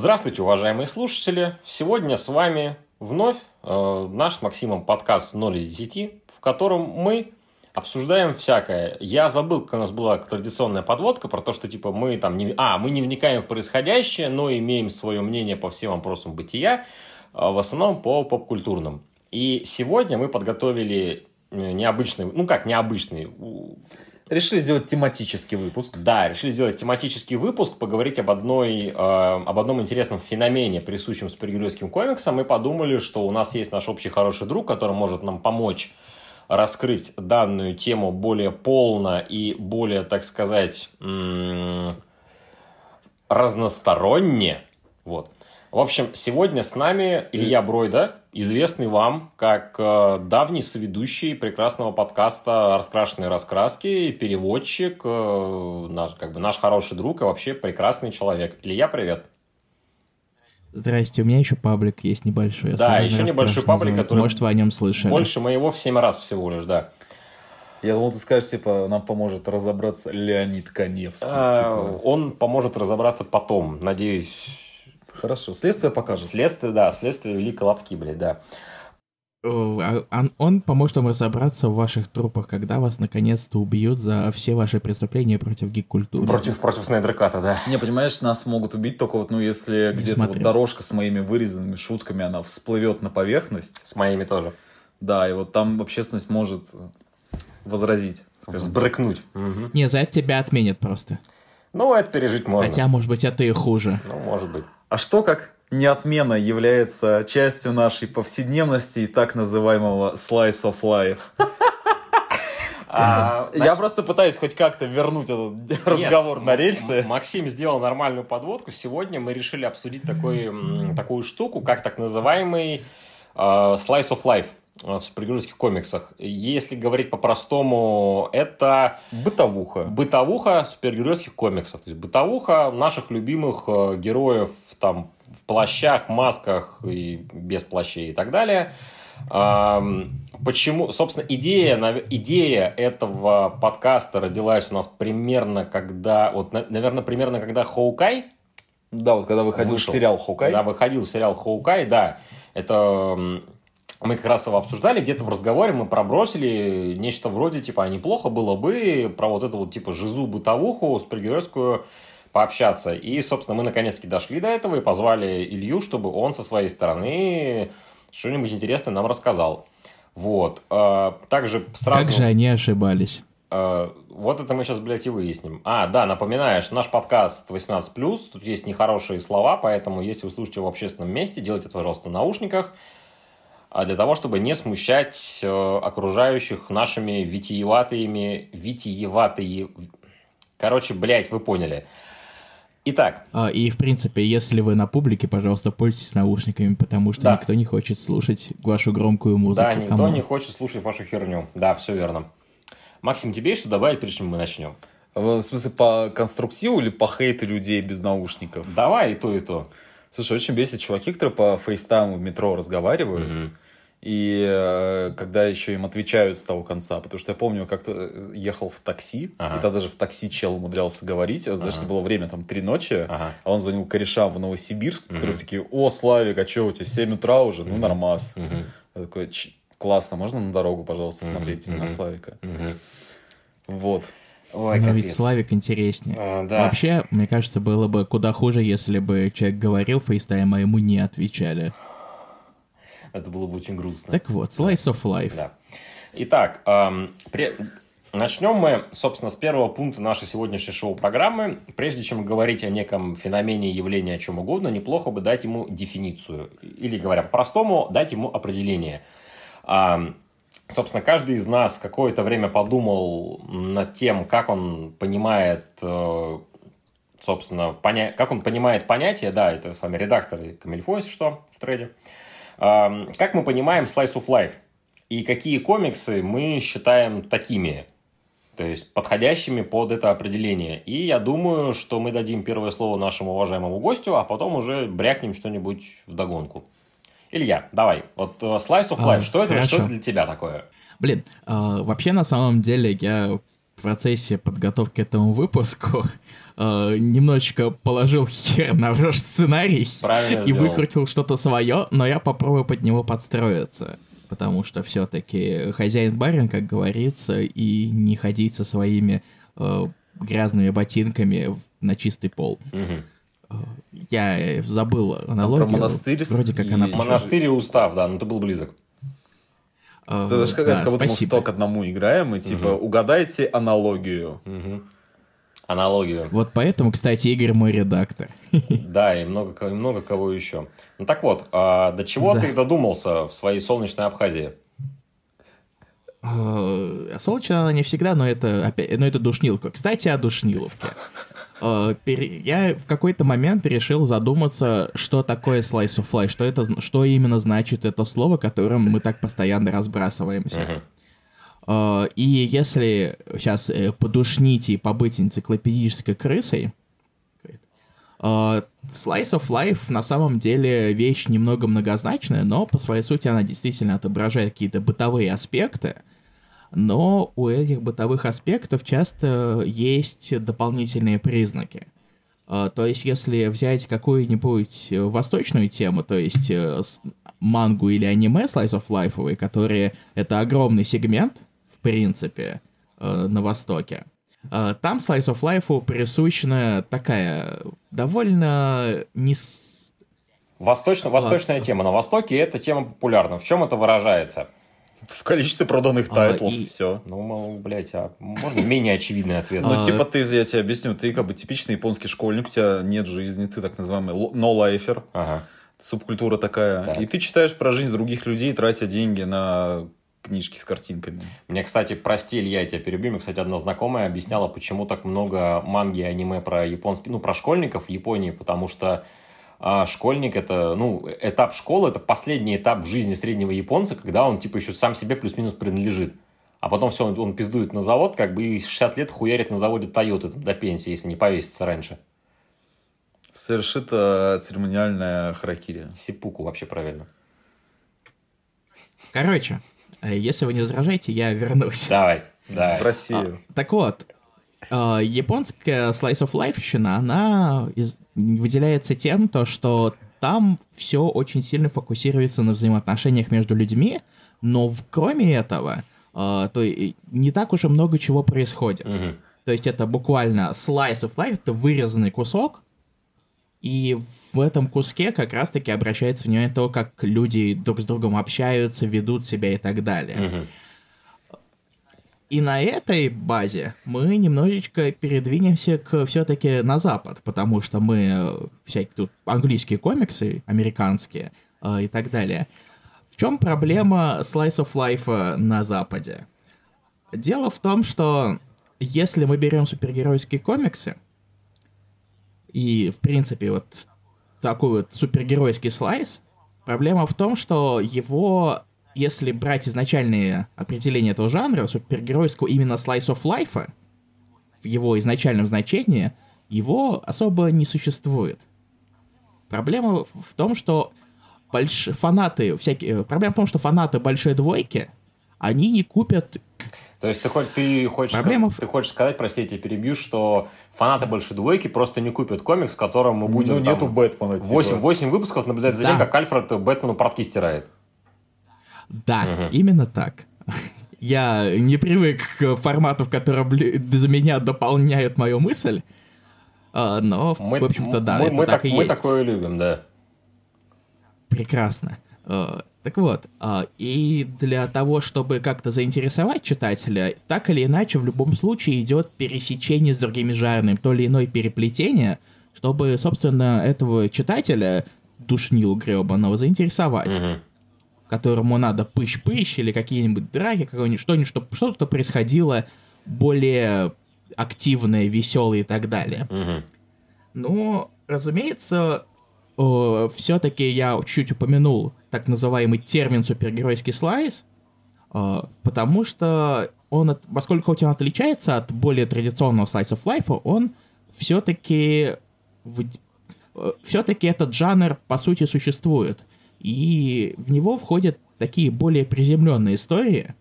Здравствуйте, уважаемые слушатели! Сегодня с вами вновь э, наш с Максимом подкаст 0 из 10, в котором мы обсуждаем всякое. Я забыл, как у нас была традиционная подводка про то, что типа мы там не... А, мы не вникаем в происходящее, но имеем свое мнение по всем вопросам бытия, э, в основном по поп-культурным. И сегодня мы подготовили э, необычный, ну как необычный, Решили сделать тематический выпуск. Да, решили сделать тематический выпуск, поговорить об, одной, э, об одном интересном феномене, присущем супергеройским комиксам. Мы подумали, что у нас есть наш общий хороший друг, который может нам помочь раскрыть данную тему более полно и более, так сказать, разносторонне. Вот. В общем, сегодня с нами Илья Бройда, известный вам как э, давний соведущий прекрасного подкаста «Раскрашенные раскраски», переводчик, э, наш, как бы наш хороший друг и вообще прекрасный человек. Илья, привет. Здрасте, у меня еще паблик есть небольшой. Да, еще небольшой паблик, который... Может, вы о нем слышали. Больше моего в 7 раз всего лишь, да. Я думал, ты скажешь, типа, нам поможет разобраться Леонид Коневский. А, типа. Он поможет разобраться потом, надеюсь Хорошо, следствие покажет. Следствие, да, следствие вели колобки, блядь, да. А, он поможет вам разобраться в ваших трупах, когда вас наконец-то убьют за все ваши преступления против гик-культуры. Против, против Снайдерката, да. Не, понимаешь, нас могут убить только вот, ну, если где-то вот дорожка с моими вырезанными шутками, она всплывет на поверхность. С моими тоже. Да, и вот там общественность может возразить. Скажем. Сбрыкнуть. Угу. Не, за это тебя отменят просто. Ну, это пережить можно. Хотя, может быть, это и хуже. Ну, может быть. А что как не отмена является частью нашей повседневности и так называемого slice of life? А, Я просто пытаюсь хоть как-то вернуть этот разговор на рельсы. Максим сделал нормальную подводку. Сегодня мы решили обсудить такой, такую штуку, как так называемый uh, slice of life в супергеройских комиксах. Если говорить по-простому, это... Бытовуха. Бытовуха супергеройских комиксов. То есть бытовуха наших любимых э, героев там в плащах, масках и без плащей и так далее. Почему, собственно, идея, идея этого подкаста родилась у нас примерно когда, вот, наверное, примерно когда Хоукай да, вот когда выходил вышел, сериал Хоукай. Когда выходил сериал Хоукай, да. Это мы как раз его обсуждали, где-то в разговоре мы пробросили нечто вроде, типа, а неплохо было бы про вот эту вот, типа, жизу бытовуху супергеройскую пообщаться. И, собственно, мы наконец-таки дошли до этого и позвали Илью, чтобы он со своей стороны что-нибудь интересное нам рассказал. Вот. А, также сразу... Как же они ошибались? А, вот это мы сейчас, блядь, и выясним. А, да, напоминаю, что наш подкаст 18+, тут есть нехорошие слова, поэтому если вы слушаете в общественном месте, делайте это, пожалуйста, в наушниках, для того, чтобы не смущать э, окружающих нашими витиеватыми, витиеватые... Короче, блядь, вы поняли. Итак. А, и, в принципе, если вы на публике, пожалуйста, пользуйтесь наушниками, потому что да. никто не хочет слушать вашу громкую музыку. Да, никто Кому? не хочет слушать вашу херню. Да, все верно. Максим, тебе есть что добавить, прежде чем мы начнем? В смысле, по конструктиву или по хейту людей без наушников? Давай и то, и то. Слушай, очень бесит чуваки, которые по фейстайму в метро разговаривают. Mm-hmm. И э, когда еще им отвечают с того конца, потому что я помню, как-то э, ехал в такси, ага. и тогда даже в такси чел умудрялся говорить, вот, знаешь, ага. было время там три ночи, ага. а он звонил корешам в Новосибирск, угу. которые такие, о, Славик, а что у тебя, 7 утра уже? Ну, нормас. Угу. Я такой, классно, можно на дорогу, пожалуйста, смотреть угу. на Славика? Угу. Вот. Ой, Но ведь Славик интереснее. А, да. Вообще, мне кажется, было бы куда хуже, если бы человек говорил FaceTime, а ему не отвечали. Это было бы очень грустно. Так вот, slice of life. Да. Итак, эм, при... начнем мы, собственно, с первого пункта нашей сегодняшней шоу-программы. Прежде чем говорить о неком феномене, явлении, о чем угодно, неплохо бы дать ему дефиницию. Или, говоря по-простому, дать ему определение. Эм, собственно, каждый из нас какое-то время подумал над тем, как он понимает э, собственно, поня... как он понимает понятие, да, это с вами редактор и Камильфо, если что, в трейде. Как мы понимаем Slice of Life? И какие комиксы мы считаем такими? То есть подходящими под это определение. И я думаю, что мы дадим первое слово нашему уважаемому гостю, а потом уже брякнем что-нибудь в догонку. Илья, давай. Вот Slice of Life, а, что, это, что это для тебя такое? Блин, э, вообще на самом деле я в процессе подготовки к этому выпуску э, немножечко положил хер на ваш сценарий Правильно и сделал. выкрутил что-то свое, но я попробую под него подстроиться. Потому что все-таки хозяин-барин, как говорится, и не ходить со своими э, грязными ботинками на чистый пол. Мгм. Я забыл аналогию. монастырь Вроде как и- она... Монастырь и устав, да, ну ты был близок. э, Это же как, да, как будто мы в спасибо. 100 к одному играем, и типа, угадайте аналогию. Мгм. Аналогию. Вот поэтому, кстати, Игорь мой редактор. Да, и много, и много кого еще. Ну так вот, а до чего Да. ты додумался в своей солнечной Абхазии? Э, Солнечная она не всегда, но это, опять, но это душнилка. Кстати, о душниловке. Э, Я в какой-то момент решил задуматься, что такое slice of life, что, это, что именно значит это слово, которым мы так постоянно разбрасываемся. Э, И если сейчас подушнить и побыть энциклопедической крысой, э, Slice of Life на самом деле вещь немного многозначная, но по своей сути она действительно отображает какие-то бытовые аспекты, но у этих бытовых аспектов часто есть дополнительные признаки. Э, То есть, если взять какую-нибудь э, восточную тему, то есть э, мангу или аниме Slice of Life, которые это огромный сегмент, в принципе, э, на Востоке, э, там Slice of Life присущена такая довольно не... Восточно, восточная тема. На Востоке эта тема популярна. В чем это выражается? В количестве проданных А, тайтлов, и- все. Ну, мол, блядь, а можно менее очевидный ответ? Ну, А, типа, ты, я тебе объясню, ты как бы типичный японский школьник, у тебя нет жизни, ты так называемый no-лайфер, Ага. субкультура такая. Так. И ты читаешь про жизнь других людей, тратя деньги на книжки с картинками. Мне, кстати, прости, Илья, я тебя перебью. Мне, кстати, одна знакомая объясняла, почему так много манги и аниме про японский, ну, про школьников в Японии, потому что а, школьник это, ну, этап школы, это последний этап в жизни среднего японца, когда он, типа, еще сам себе плюс-минус принадлежит. А потом все, он, он пиздует на завод, как бы и 60 лет хуярит на заводе Тойоты до пенсии, если не повесится раньше. Совершит э, церемониальная харакири. Сипуку вообще правильно. Короче, э, если вы не возражаете, я вернусь. Давай, давай. В Россию. Так вот, э, японская slice of life она из- выделяется тем, то, что там все очень сильно фокусируется на взаимоотношениях между людьми, но в- кроме этого, э, то и не так уж и много чего происходит. Мгм. То есть это буквально slice of life, это вырезанный кусок, и в этом куске как раз-таки обращается внимание на то, как люди друг с другом общаются, ведут себя и так далее. Мгм. И на этой базе мы немножечко передвинемся к все-таки на запад, потому что мы э, всякие тут английские комиксы, американские э, и так далее. В чем проблема Slice of Life э, на западе? Дело в том, что если мы берем супергеройские комиксы, и, в принципе, вот такой вот супергеройский слайс, проблема в том, что его, если брать изначальные определения этого жанра, супергеройского именно slice of life, в его изначальном значении, его особо не существует. Проблема в том, что больш... фанаты всякие... Проблема в том, что фанаты большой двойки, они не купят То есть ты, хоть, ты, хочешь, Проблема ты хочешь сказать, прости, я тебя перебью, что фанаты большой двойки просто не купят комикс, в котором мы будем ну, там, нету Бэтмена, типа. 8, 8 выпусков наблюдать за Да. тем, как Альфред Бэтмену портки стирает. Да, Мгм. именно так. Я не привык к формату, в котором за меня дополняют мою мысль, а, но, Мы, в общем-то, да, мы, это мы так так- и мы есть. такое любим, да. Прекрасно. Э, Так вот, а, и для того, чтобы как-то заинтересовать читателя, так или иначе, в любом случае идет пересечение с другими жанрами, то или иное переплетение, чтобы, собственно, этого читателя, душнил гребаного, заинтересовать. Мгм. Которому надо пыщ-пыщ или какие-нибудь драки, какое-нибудь что-нибудь, чтоб что-то происходило более активное, веселое и так далее. Мгм. Ну, разумеется, все-таки я чуть упомянул так называемый термин супергеройский слайс, э, потому что он, от- поскольку он отличается от более традиционного slice of life, он все-таки все-таки этот жанр по сути существует. И в него входят такие более приземленные истории,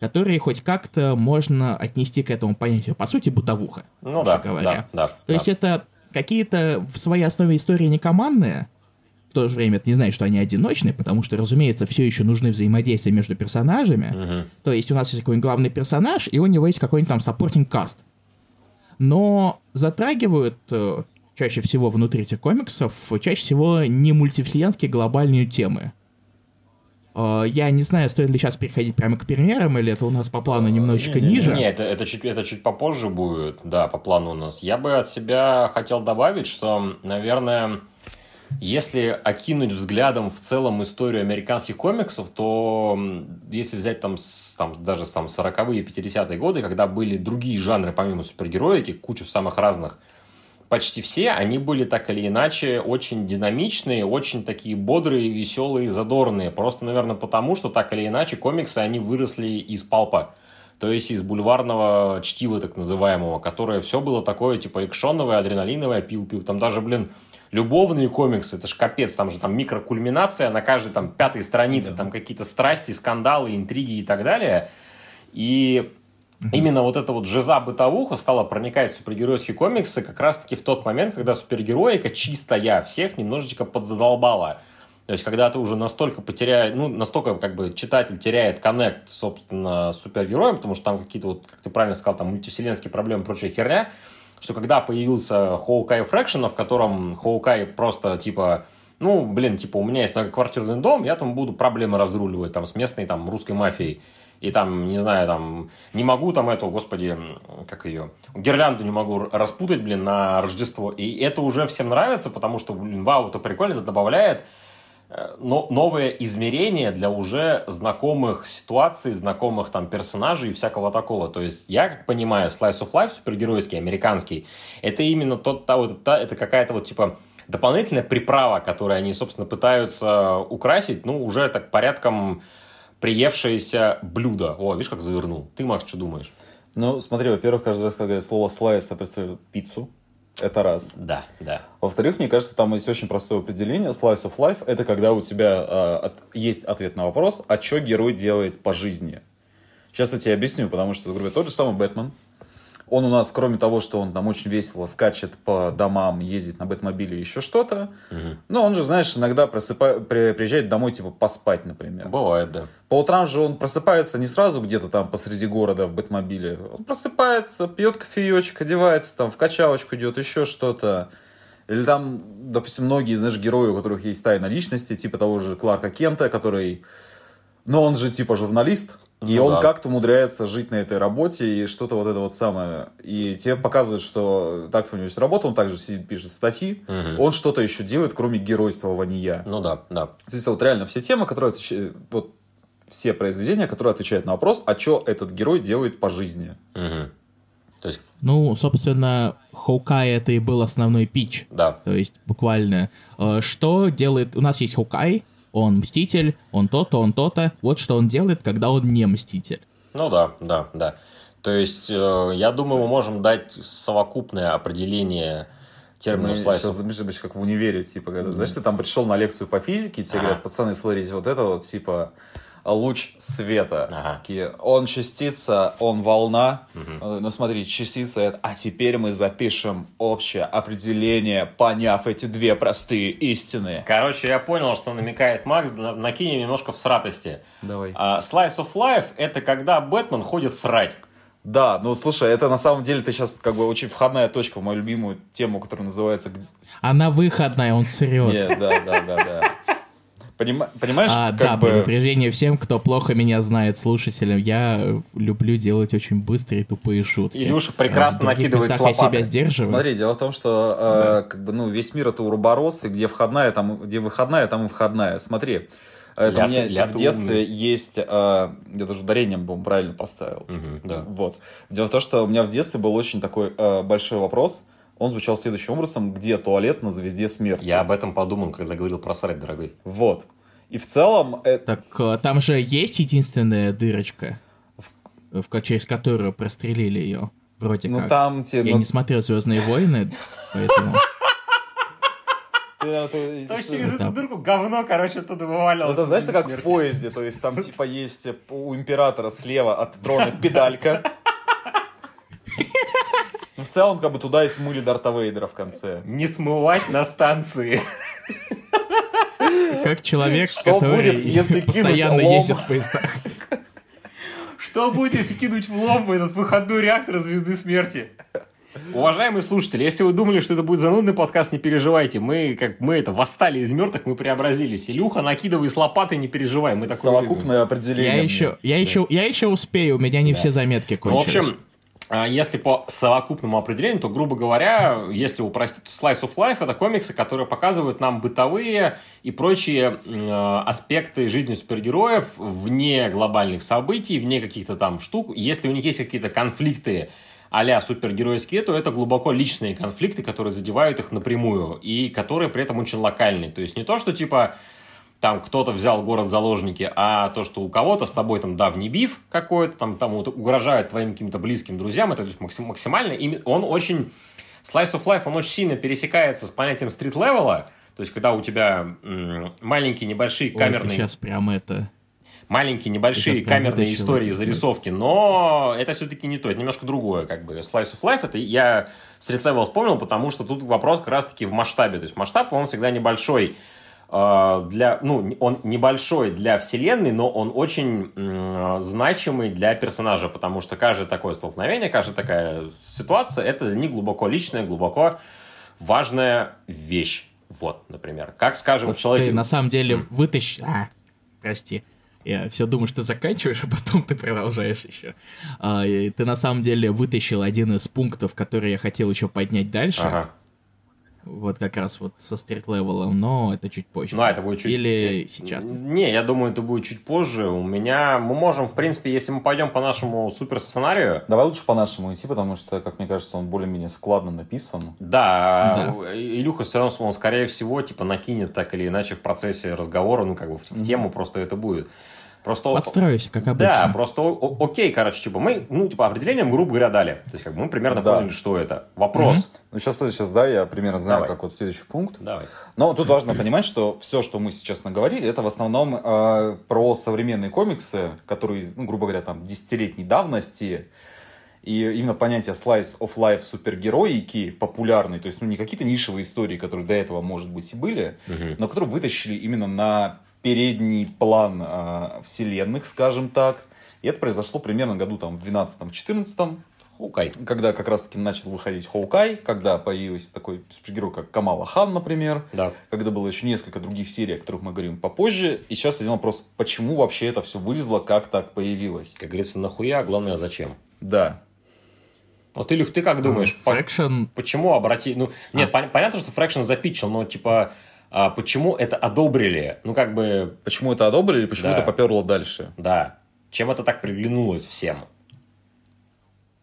которые хоть как-то можно отнести к этому понятию. По сути, бытовуха. Ну да, говоря. да, да. То да. есть это какие-то в своей основе истории не командные, в то же время это не значит, что они одиночные, потому что, разумеется, все еще нужны взаимодействия между персонажами. Угу. То есть у нас есть какой-нибудь главный персонаж, и у него есть какой-нибудь там supporting cast. Но затрагивают э, чаще всего внутри этих комиксов, чаще всего не мультивселенские глобальные темы. Э, я не знаю, стоит ли сейчас переходить прямо к примерам, или это у нас по плану немножечко не, не, ниже. Нет, это, это, чуть, это чуть попозже будет, да, по плану у нас. Я бы от себя хотел добавить, что, наверное, если окинуть взглядом в целом историю американских комиксов, то если взять там, там даже там 40-е, 50-е годы, когда были другие жанры помимо супергероики, куча самых разных, почти все, они были так или иначе очень динамичные, очень такие бодрые, веселые, задорные. Просто, наверное, потому, что так или иначе комиксы, они выросли из палпа. То есть из бульварного чтива, так называемого, которое все было такое, типа, экшоновое, адреналиновое, пил-пил. Там даже, блин, любовные комиксы, это ж капец, там же там микрокульминация на каждой там пятой странице, да. там какие-то страсти, скандалы, интриги и так далее. И именно вот эта вот жиза бытовуха стала проникать в супергеройские комиксы как раз-таки в тот момент, когда супергероика чистая всех немножечко подзадолбала. То есть, когда ты уже настолько потеряешь, ну, настолько, как бы, читатель теряет коннект, собственно, с супергероем, потому что там какие-то, вот, как ты правильно сказал, там, мультивселенские проблемы и прочая херня, что когда появился Хоукай Фрэкшн, в котором Хоукай просто, типа, ну, блин, типа, у меня есть многоквартирный дом, я там буду проблемы разруливать, там, с местной, там, русской мафией. И там, не знаю, там, не могу там эту, господи, как ее, гирлянду не могу распутать, блин, на Рождество. И это уже всем нравится, потому что, блин, вау, это прикольно, это добавляет Э, но, новое измерение для уже знакомых ситуаций, знакомых там персонажей и всякого такого. То есть я, как понимаю, Slice of Life супергеройский, американский, это именно тот, та, вот, та, это какая-то вот типа дополнительная приправа, которую они, собственно, пытаются украсить, ну, уже так порядком приевшееся блюдо. О, видишь, как завернул. Ты, Макс, что думаешь? Ну, смотри, во-первых, каждый раз, когда говорят слово слайс, я представляю пиццу. Это раз. Да, да. Во-вторых, мне кажется, там есть очень простое определение. Slice of life – это когда у тебя э, от, есть ответ на вопрос, а что герой делает по жизни. Сейчас я тебе объясню, потому что, например, тот же самый Бэтмен – он у нас, кроме того, что он там очень весело скачет по домам, ездит на бэтмобиле, еще что-то, угу. но он же, знаешь, иногда просыпа... при... приезжает домой, типа, поспать, например. Бывает, да. По утрам же он просыпается не сразу где-то там посреди города в бэтмобиле. Он просыпается, пьет кофеечек, одевается, там в качалочку идет, еще что-то. Или там, допустим, многие, знаешь, герои, у которых есть тайна личности, типа того же Кларка Кента, который... Но он же типа журналист, и ну, он да. как-то умудряется жить на этой работе и что-то вот это вот самое. И тебе показывают, что так-то у него есть работа, он также сидит, пишет статьи, угу. он что-то еще делает, кроме геройствования. Ну да, да. То есть вот реально все темы, которые отвечают, вот все произведения, которые отвечают на вопрос, а что этот герой делает по жизни. Угу. То есть... Ну, собственно, Хоукай это и был основной пич. Да. То есть, буквально, э, что делает... У нас есть Хоукай, он мститель, он то-то, он то-то. Вот что он делает, когда он не мститель. Ну да, да, да. То есть, э, я думаю, мы можем дать совокупное определение термину Мы сейчас замешиваемся, как в универе, типа, когда, знаешь, ты там пришел на лекцию по физике, тебе ага. говорят, пацаны, смотрите, вот это вот, типа, луч света. Ага. Он частица, он волна. Угу. Ну смотри, частица это. А теперь мы запишем общее определение, поняв эти две простые истины. Короче, я понял, что намекает Макс. Накинем немножко в сратости. Давай. А, Slice of Life это когда Бэтмен ходит срать. Да, ну слушай, это на самом деле ты сейчас как бы очень входная точка в мою любимую тему, которая называется... Она выходная, он срет. Нет, да, да, да, да. Поним... Понимаешь, а, как да, бы... предупреждение всем, кто плохо меня знает, слушателям. Я люблю делать очень быстрые тупые шутки. Илюша прекрасно а, накидывает с лопаты. я себя сдерживаю. Смотри, дело в том, что да. э, как бы, ну, весь мир это уроборос, и где входная, там, где выходная, там и входная. Смотри, это ля, у меня ля в детстве умный. есть, э, я даже ударением, по правильно поставил. Типа, угу, да. Вот. Дело в том, что у меня в детстве был очень такой э, большой вопрос – он звучал следующим образом, где туалет на звезде смерти. Я об этом подумал, когда говорил про срать, дорогой. Вот. И в целом... Это... Так э, там же есть единственная дырочка, в, в, через которую прострелили ее. Вроде ну, как. Там те, Я ну... не смотрел Звездные войны, поэтому. То есть через эту дырку говно, короче, оттуда вывалилось. Это знаешь, как в поезде, то есть там типа есть у императора слева от трона педалька. Ну, в целом, как бы туда и смыли Дарта Вейдера в конце. Не смывать на станции. Как человек, Что который будет, если постоянно ездит в поездах. Что будет, если кинуть в лоб этот выходной реактор Звезды Смерти? Уважаемые слушатели, если вы думали, что это будет занудный подкаст, не переживайте. Мы, как мы это, восстали из мертвых, мы преобразились. Илюха, накидывай с лопаты, не переживай. Мы такое Совокупное определение. Я еще, я, да. еще, я еще успею, у меня не да. все заметки кончились. Ну, в общем, если по совокупному определению, то, грубо говоря, если упростить, то Slice of Life — это комиксы, которые показывают нам бытовые и прочие э, аспекты жизни супергероев вне глобальных событий, вне каких-то там штук. Если у них есть какие-то конфликты а-ля супергеройские, то это глубоко личные конфликты, которые задевают их напрямую и которые при этом очень локальные. То есть не то, что типа там кто-то взял город заложники, а то, что у кого-то с тобой там давний биф какой-то, там, там вот, угрожает твоим каким-то близким друзьям, это то есть, максимально, он очень, Slice of Life, он очень сильно пересекается с понятием стрит-левела, то есть, когда у тебя м- маленькие небольшие камерные... Ой, сейчас прямо это... Маленькие небольшие камерные истории, зарисовки, но это все-таки не то, это немножко другое, как бы. Slice of Life, это я Street Level вспомнил, потому что тут вопрос как раз-таки в масштабе, то есть масштаб, он всегда небольшой, для, ну, он небольшой для вселенной, но он очень значимый для персонажа, потому что каждое такое столкновение, каждая такая ситуация, это для них глубоко личная, глубоко важная вещь. Вот, например. Как, скажем, вот в человеке... Ты на самом деле вытащил... А, прости. Я все думаю, что ты заканчиваешь, а потом ты продолжаешь еще. А, ты на самом деле вытащил один из пунктов, который я хотел еще поднять дальше. Ага. Вот как раз вот со стрит-левелом, но это чуть позже. Ну, а это будет чуть... Или сейчас? Не, я думаю, это будет чуть позже. У меня... Мы можем, в принципе, если мы пойдем по нашему супер-сценарию... Давай лучше по нашему идти, потому что, как мне кажется, он более-менее складно написан. Да, да. Илюха все равно, он, скорее всего, типа, накинет так или иначе в процессе разговора, ну, как бы в, в тему просто это будет. Просто... Подстроюсь, как обычно. Да, просто окей, короче, типа мы, ну, типа, определением, грубо говоря, дали. То есть, как бы мы примерно да. поняли, что это. Вопрос. Mm-hmm. Ну, сейчас, подожди, сейчас, да, я примерно знаю, Давай. как вот следующий пункт. Давай. Но тут важно понимать, что все, что мы сейчас наговорили, это в основном э, про современные комиксы, которые, ну, грубо говоря, там, десятилетней давности, и именно понятие slice of life супергероики популярный, то есть ну, не какие-то нишевые истории, которые до этого, может быть, и были, угу. но которые вытащили именно на передний план э, вселенных, скажем так. И это произошло примерно году там в 12-14. Hawkeye. Когда как раз-таки начал выходить Hawkeye, когда появился такой супергерой, как Камала Хан, например. Да. Когда было еще несколько других серий, о которых мы говорим попозже. И сейчас один вопрос, почему вообще это все вылезло, как так появилось? Как говорится, нахуя, а главное, зачем? Да. Вот, Илюх, ты как думаешь? Фрэкшн... По- почему обрати... Ну, нет, а. понятно, что Фрэкшн запичил, но, типа, а почему это одобрили? Ну, как бы... Почему это одобрили, почему да. это поперло дальше? Да. Чем это так приглянулось всем?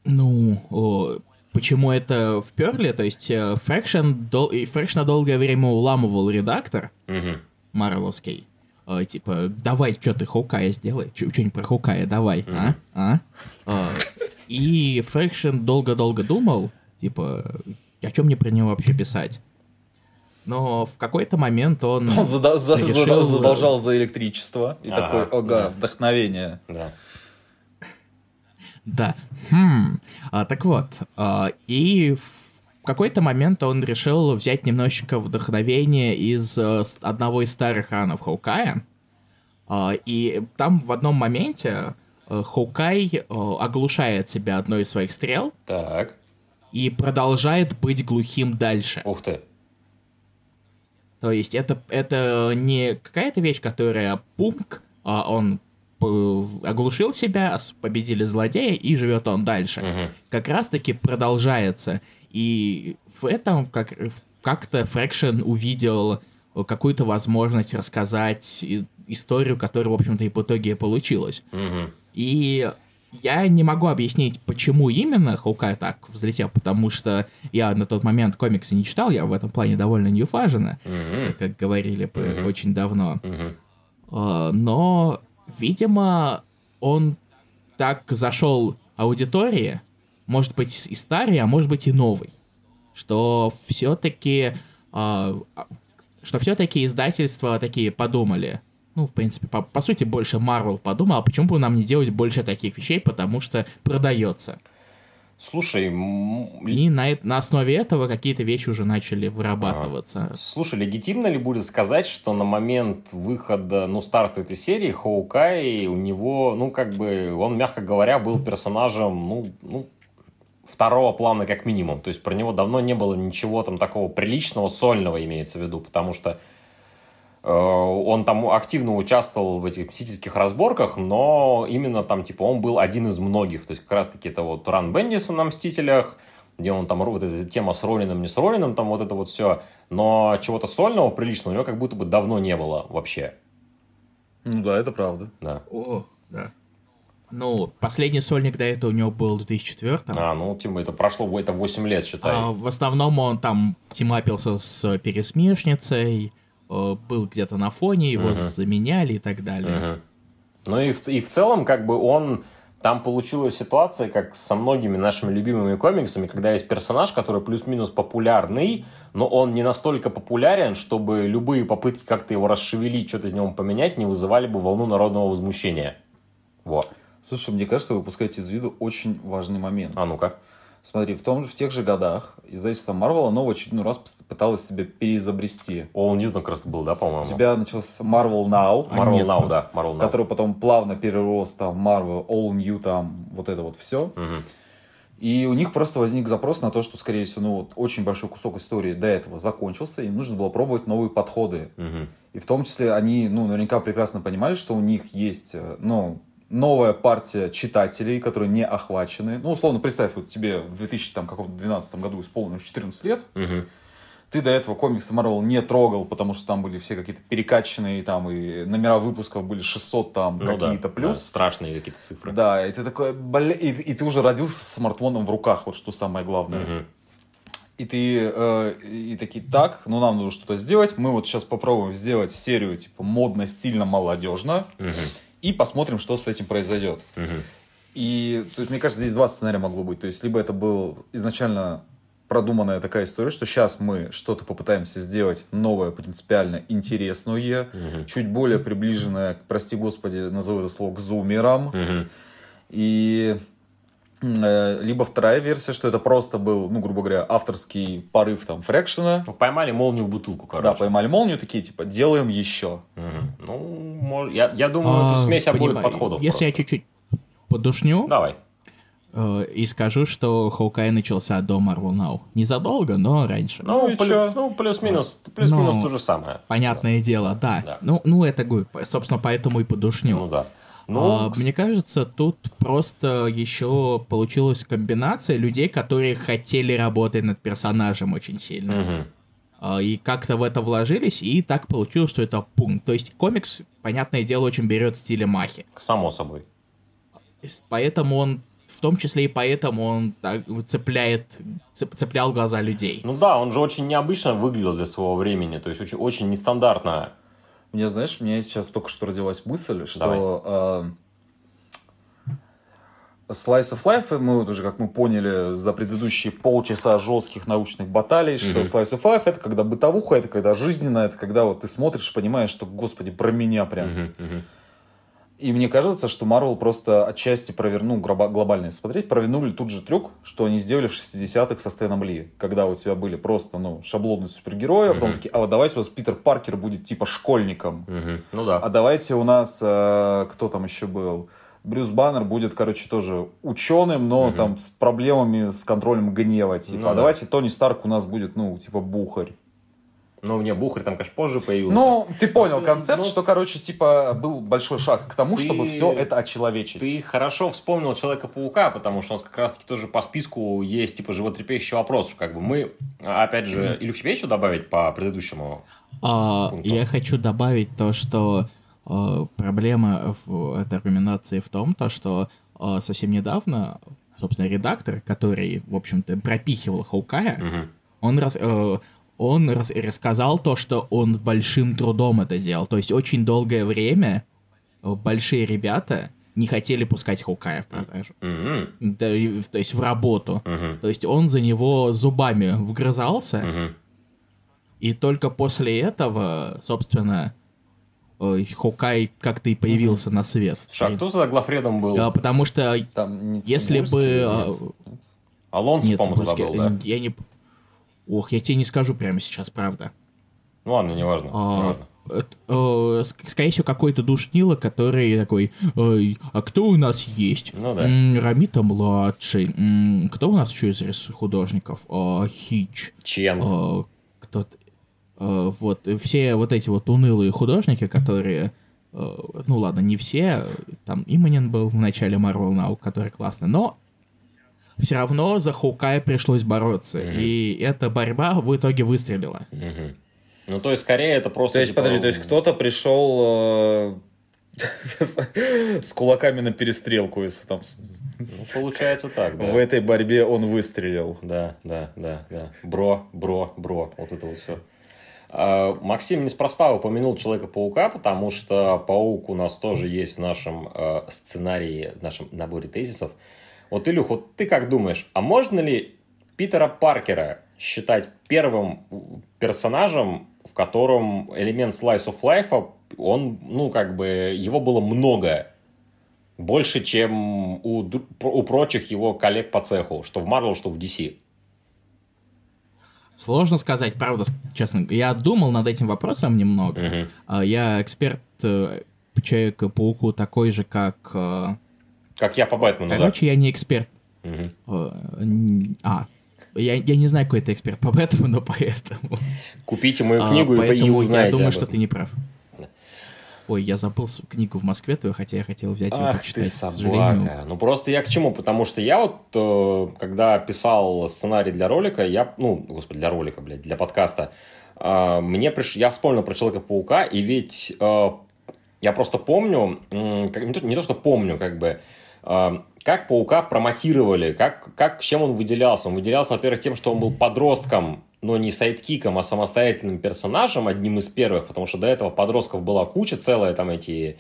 Ну, о, почему это вперли? То есть Фрэкшн, дол... Фрэкшн долгое время уламывал редактор угу. Марвеловский. Э, типа, давай, что ты Хоукая сделай, что-нибудь про Хоукая давай, угу. а? а? а? И Фрэкшн долго-долго думал, типа, о чем мне про него вообще писать? Но в какой-то момент он... Он зада- за- решил... задолжал за электричество. И ага, такой, ого, да. вдохновение. Да. Да. Хм. А, так вот, а, и в какой-то момент он решил взять немножечко вдохновение из а, одного из старых ранов Хоукая. А, и там в одном моменте а, Хоукай а, оглушает себя одной из своих стрел. Так. И продолжает быть глухим дальше. Ух ты. То есть это, это не какая-то вещь, которая пунк, а он оглушил себя, победили злодея, и живет он дальше. Угу. Как раз-таки продолжается. И в этом как, как-то Фрэкшн увидел какую-то возможность рассказать историю, которая, в общем-то, и по итоге получилась. Угу. И я не могу объяснить, почему именно Хоукай так взлетел, потому что я на тот момент комиксы не читал, я в этом плане довольно ньюфажена, mm-hmm. как говорили mm-hmm. очень давно. Mm-hmm. Но, видимо, он так зашел аудитории, может быть и старый, а может быть и новый, что все-таки а, что все-таки издательства такие подумали. Ну, в принципе, по, по сути, больше Marvel подумал, а почему бы нам не делать больше таких вещей, потому что продается. Слушай, и на, на основе этого какие-то вещи уже начали вырабатываться. А, слушай, легитимно ли будет сказать, что на момент выхода, ну, старта этой серии Хоукай у него, ну, как бы, он, мягко говоря, был персонажем, ну, ну, второго плана как минимум. То есть про него давно не было ничего там такого приличного, сольного имеется в виду, потому что он там активно участвовал в этих мстительских разборках, но именно там, типа, он был один из многих. То есть, как раз-таки это вот Ран Бендисон на «Мстителях», где он там, вот эта тема с Ронином, не с Ронином, там вот это вот все. Но чего-то сольного, приличного у него как будто бы давно не было вообще. Ну да, это правда. Да. О, да. Ну, последний сольник до этого у него был в 2004 А, ну, тем это прошло это 8 лет, считай. А, в основном он там тимапился с Пересмешницей, Э, был где-то на фоне, его uh-huh. заменяли и так далее. Uh-huh. Ну и в, и в целом, как бы он там получилась ситуация, как со многими нашими любимыми комиксами, когда есть персонаж, который плюс-минус популярный, но он не настолько популярен, чтобы любые попытки как-то его расшевелить, что-то из него поменять, не вызывали бы волну народного возмущения. Вот. Слушай, мне кажется, вы упускаете из виду очень важный момент. А ну-ка. Смотри, в, том же, в тех же годах издательство Marvel, оно в очередной раз пыталось себя переизобрести. All Ньютон как раз был, да, по-моему? У тебя начался Marvel Now. Marvel Нет, Now, да, Marvel Now. Который потом плавно перерос там Marvel, All New, там вот это вот все. Угу. И у них просто возник запрос на то, что, скорее всего, ну вот очень большой кусок истории до этого закончился, и им нужно было пробовать новые подходы. Угу. И в том числе они, ну, наверняка прекрасно понимали, что у них есть, э, ну, новая партия читателей, которые не охвачены. Ну, условно, представь, вот тебе в 2012 году исполнилось 14 лет, угу. ты до этого комиксы Marvel не трогал, потому что там были все какие-то перекачанные, там, и номера выпусков были 600, там, ну, какие-то да, плюс. Да, страшные какие-то цифры. Да, и ты такой, бля... и, и ты уже родился с смартфоном в руках, вот что самое главное. Угу. И ты, э, и такие, так, ну нам нужно что-то сделать, мы вот сейчас попробуем сделать серию, типа, модно, стильно, молодежно. Угу и посмотрим, что с этим произойдет. Угу. И то есть, мне кажется, здесь два сценария могло быть. То есть, либо это был изначально продуманная такая история, что сейчас мы что-то попытаемся сделать новое, принципиально интересное, угу. чуть более приближенное, прости господи, назову это слово, к зумерам. Угу. И либо вторая версия, что это просто был, ну, грубо говоря, авторский порыв там фрекшена. Ну, поймали молнию в бутылку, короче. Да, поймали молнию, такие, типа, делаем еще. Угу. Ну, я, я думаю, а, это смесь обоих подходов. Если просто. я чуть-чуть подушню. Давай. Э, и скажу, что Хоукай начался до Marvel Now. Незадолго, но раньше. Ну, ну, плюс, ну плюс-минус, плюс-минус ну, то же самое. Понятное да. дело, да. да. Ну, ну, это, собственно, поэтому и подушню. Ну, да. Но... А, мне кажется, тут просто еще получилась комбинация людей, которые хотели работать над персонажем очень сильно. Угу. И как-то в это вложились, и так получилось, что это пункт. То есть комикс, понятное дело, очень берет стиле Махи. Само собой. Поэтому он в том числе и поэтому он так цепляет, цеплял глаза людей. Ну да, он же очень необычно выглядел для своего времени, то есть очень, очень нестандартно мне, знаешь, у меня сейчас только что родилась мысль, что э, Slice of Life, мы вот уже, как мы поняли, за предыдущие полчаса жестких научных баталий, что mm-hmm. Slice of Life это когда бытовуха, это когда жизненно, это когда вот ты смотришь и понимаешь, что, господи, про меня прям. Mm-hmm. Mm-hmm. И мне кажется, что Marvel просто отчасти провернул, глобально смотреть, провернули тут же трюк, что они сделали в 60-х со Стэном Ли, когда у тебя были просто, ну, шаблонные супергерои, а потом такие, а вот давайте у вас Питер Паркер будет типа школьником. Угу. Ну да. А давайте у нас, э, кто там еще был, Брюс Баннер будет, короче, тоже ученым, но угу. там с проблемами с контролем гнева, типа. Ну, а да. давайте Тони Старк у нас будет, ну, типа, бухарь. Ну, мне Бухарь там, конечно, позже появился. Ну, ты понял концепт, ну, что, короче, типа, был большой шаг к тому, ты, чтобы все это очеловечить. Ты хорошо вспомнил Человека-паука, потому что у нас как раз-таки тоже по списку есть, типа, животрепещущий вопрос. Как бы мы, опять же, mm-hmm. тебе еще добавить по предыдущему а, Я хочу добавить то, что э, проблема в этой аргументации в том, то, что э, совсем недавно, собственно, редактор, который, в общем-то, пропихивал Хаукая, mm-hmm. он раз... Э, он рас рассказал то, что он большим трудом это делал. То есть очень долгое время большие ребята не хотели пускать Хоукая в продажу. Mm-hmm. Да, то есть в работу. Mm-hmm. То есть он за него зубами вгрызался. Mm-hmm. И только после этого, собственно, Хокай как-то и появился mm-hmm. на свет. Слушай, а кто тогда главредом был? А, потому что Там если бы... А, нет. Алонсо, нет, по-моему, был, да? Я не... Ох, я тебе не скажу прямо сейчас, правда. Ну ладно, неважно. А, неважно. Э, скорее всего, какой-то душнило, который такой, а кто у нас есть? Ну да. Рамита младший. Кто у нас еще из художников? А, Хич. Чен. А, кто-то. Вот, все вот эти вот унылые художники, которые ну ладно, не все, там Иманин был в начале Marvel Now, который классный, но все равно за Хоукая пришлось бороться, mm-hmm. и эта борьба в итоге выстрелила. Mm-hmm. Ну, то есть, скорее, это просто... То есть, типа... подожди, то есть, кто-то пришел э, с кулаками на перестрелку, если там... Ну, получается так, да. В этой борьбе он выстрелил. Да, да, да, да. Бро, бро, бро. Вот это вот все. А, Максим неспроста упомянул Человека-паука, потому что паук у нас тоже есть в нашем э, сценарии, в нашем наборе тезисов. Вот, Илюх, вот ты как думаешь, а можно ли Питера Паркера считать первым персонажем, в котором элемент Slice of Life, он, ну, как бы, его было много. Больше, чем у, у прочих его коллег по цеху, что в Marvel, что в DC. Сложно сказать, правда, честно. Я думал над этим вопросом немного. Угу. Я эксперт э, по Человеку-пауку такой же, как... Как я по Бэтмену, Короче, да? я не эксперт. Угу. А, я, я не знаю, какой ты эксперт по Бэтмену, но поэтому... Купите мою книгу а, и, и узнаете я думаю, что ты не прав. Ой, я забыл книгу в Москве твою, хотя я хотел взять ее Ах почитать. ты собака. Ну просто я к чему? Потому что я вот, э, когда писал сценарий для ролика, я, ну, господи, для ролика, блядь, для подкаста, э, мне приш... я вспомнил про Человека-паука, и ведь э, я просто помню, не то, не то, что помню, как бы, как Паука промотировали, как, как, чем он выделялся. Он выделялся, во-первых, тем, что он был подростком, но не сайдкиком, а самостоятельным персонажем, одним из первых, потому что до этого подростков была куча, целая там эти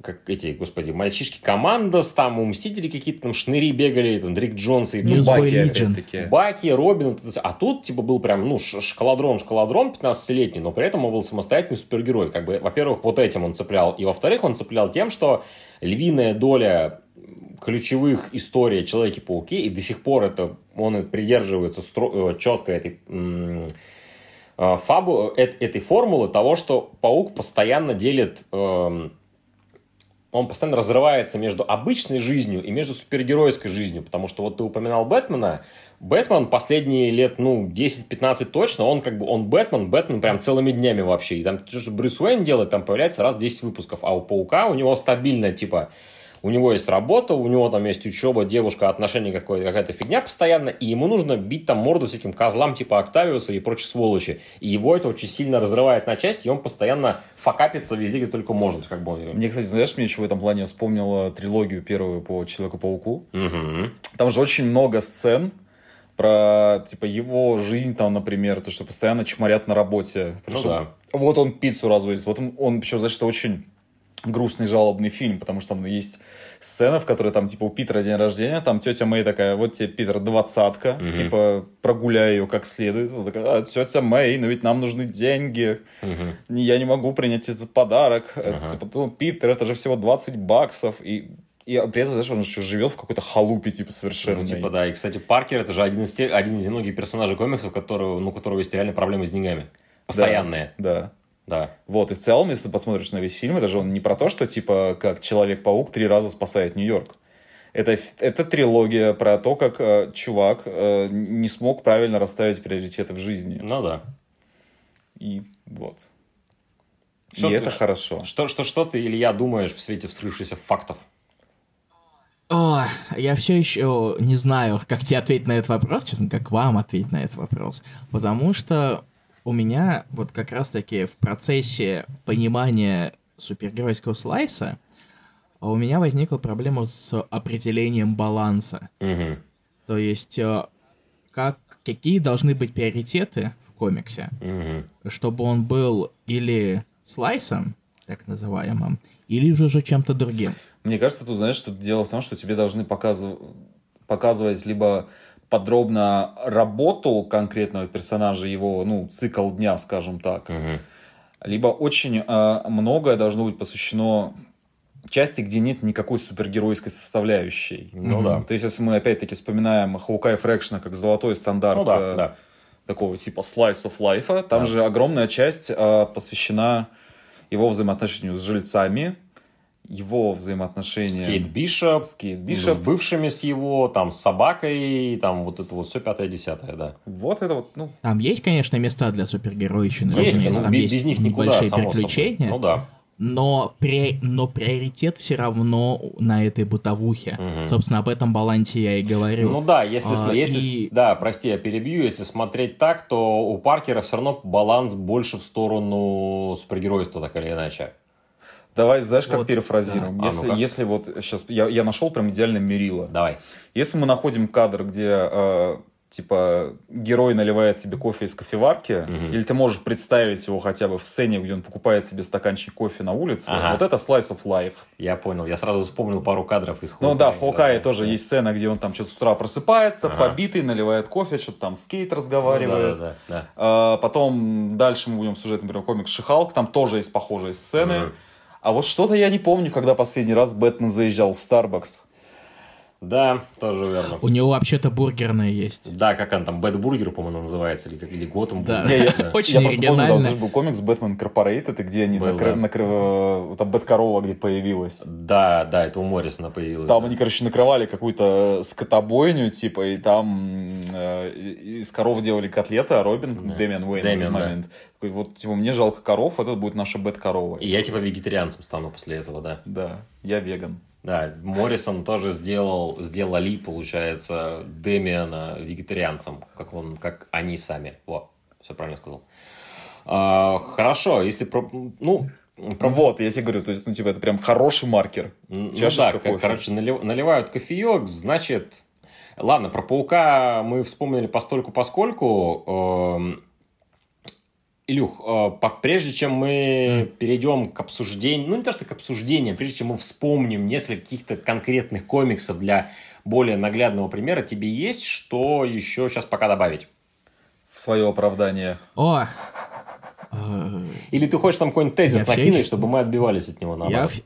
как эти, господи, мальчишки командос, там у Мстителей какие-то там шныри бегали, там Дрик Джонс и ну, Баки, опять-таки. Баки, Робин, а тут типа был прям, ну, шкаладрон, шкаладрон 15-летний, но при этом он был самостоятельный супергерой. Как бы, во-первых, вот этим он цеплял, и во-вторых, он цеплял тем, что львиная доля ключевых историй Человеке-пауке, и до сих пор это он придерживается стро- э, четко этой э, фабу, этой формулы того, что паук постоянно делит эм, он постоянно разрывается между обычной жизнью и между супергеройской жизнью, потому что вот ты упоминал Бэтмена, Бэтмен последние лет, ну, 10-15 точно, он как бы, он Бэтмен, Бэтмен прям целыми днями вообще, и там, что Брюс Уэйн делает, там появляется раз 10 выпусков, а у Паука у него стабильно, типа, у него есть работа, у него там есть учеба, девушка, отношения, какая-то фигня постоянно, и ему нужно бить там морду всяким козлам типа Октавиуса и прочей сволочи. И его это очень сильно разрывает на части, и он постоянно факапится везде, где только может. Как бы. Мне, кстати, знаешь, мне еще в этом плане вспомнила трилогию первую по Человеку-пауку. Угу. Там же очень много сцен, про типа его жизнь там, например, то, что постоянно чморят на работе. Ну, да. Вот он пиццу разводит, вот он, он причем, значит, очень грустный, жалобный фильм, потому что там есть сцена, в которой там, типа, у Питера день рождения, там тетя Мэй такая, вот тебе, Питер, двадцатка, угу. типа, прогуляй ее как следует. Она такая, а, тетя Мэй, но ведь нам нужны деньги, угу. я не могу принять этот подарок. Ага. Это, типа, ну, Питер, это же всего 20 баксов, и и при этом, знаешь, он еще живет в какой-то халупе, типа, совершенно. Ну, типа, да. И, кстати, Паркер это же один из тех, один из немногих персонажей комиксов, которого, ну, у которого есть реально проблемы с деньгами. Постоянные. Да. да. Да. Вот, и в целом, если ты посмотришь на весь фильм, это же он не про то, что, типа, как Человек-паук три раза спасает Нью-Йорк. Это, это трилогия про то, как э, чувак э, не смог правильно расставить приоритеты в жизни. Ну да. И вот. Что и ты, это хорошо. Что, что, что ты, Илья, думаешь в свете вскрывшихся фактов? О, я все еще не знаю, как тебе ответить на этот вопрос, честно, как вам ответить на этот вопрос. Потому что у меня вот как раз-таки в процессе понимания супергеройского слайса у меня возникла проблема с определением баланса. Угу. То есть, э, как, какие должны быть приоритеты в комиксе, угу. чтобы он был или слайсом, так называемым, или же чем-то другим. Мне кажется, тут, знаешь, что дело в том, что тебе должны показыв... показывать либо подробно работу конкретного персонажа, его, ну, цикл дня, скажем так. Мгм. Либо очень э, многое должно быть посвящено части, где нет никакой супергеройской составляющей. Ну да. То есть, если мы опять-таки вспоминаем Хоукай Фрэкшна как золотой стандарт Ну да, э, да. такого типа slice of life, там Да. же огромная часть э, посвящена его взаимоотношению с жильцами, его взаимоотношения С Кейт Бишоп, с Кейт с Бишоп. бывшими с его, там, с собакой, там, вот это вот все пятое-десятое, да. Вот это вот, ну, Там есть, конечно, места для супергероичины. Есть, разумеется, ну, там без, есть без них никуда, небольшие само собой. приключения. Ну да. но, при... но приоритет все равно на этой бытовухе. Мгм. Собственно, об этом балансе я и говорю. Ну да, если, А, если и- да, прости, я перебью, если смотреть так, то у Паркера все равно баланс больше в сторону супергеройства, так или иначе. Давай, знаешь, как Вот, перефразируем. да. А, Если, ну-ка. если вот сейчас, я, я нашел прям идеальное мерило. Давай. Если мы находим кадр, где э, типа герой наливает себе кофе из кофеварки, Мгм. или ты можешь представить его хотя бы в сцене, где он покупает себе стаканчик кофе на улице, Ага. вот это slice of life. Я понял. Я сразу вспомнил пару кадров из Ну Хоукая. да, в Хокае Да, тоже да. есть сцена, где он там что-то с утра просыпается, Ага. побитый, наливает кофе, что-то там с Кейт разговаривает. Ну, да, да, да, А, Потом дальше мы будем сюжет, например, комикс Шихалк, там тоже есть похожие сцены. Мгм. А вот что-то я не помню, когда последний раз Бэтмен заезжал в Starbucks. Да, тоже верно. У него вообще-то бургерная есть. Да, как он там, Bat Burger, по-моему, называется, или, как, или Готэм Да. Очень я просто помню, там был комикс Batman Corporate, это где они Был, накры- да. накры- там Бэткорова где появилась. Да, да, это у Моррисона появилось. Там да. они, короче, накрывали какую-то скотобойню, типа, и там э, из коров делали котлеты, а Робин, Да. Дэмиан Уэйн в этот да. момент, такой, вот, типа, мне жалко коров, это будет наша Бэт-корова. И я типа вегетарианцем стану после этого, да. Да, я веган. Да, Моррисон тоже сделал, сделали, получается, Дэмиана вегетарианцем, как, он, как они сами. Вот, все правильно сказал. А, хорошо, если про... Ну, про Вот, я тебе говорю, то есть, ну, типа, это прям хороший маркер. Ну да, кофе. короче, налив- наливают кофеек, значит... Ладно, про паука мы вспомнили постольку поскольку. Илюх, э, прежде чем мы перейдем к обсуждению, ну не то что к обсуждению, прежде чем мы вспомним несколько каких-то конкретных комиксов для более наглядного примера, тебе есть что еще сейчас пока добавить? В свое оправдание. О! э, Или ты хочешь там какой-нибудь тезис Я накинуть, еще- чтобы мы отбивались от него Я, наоборот? в-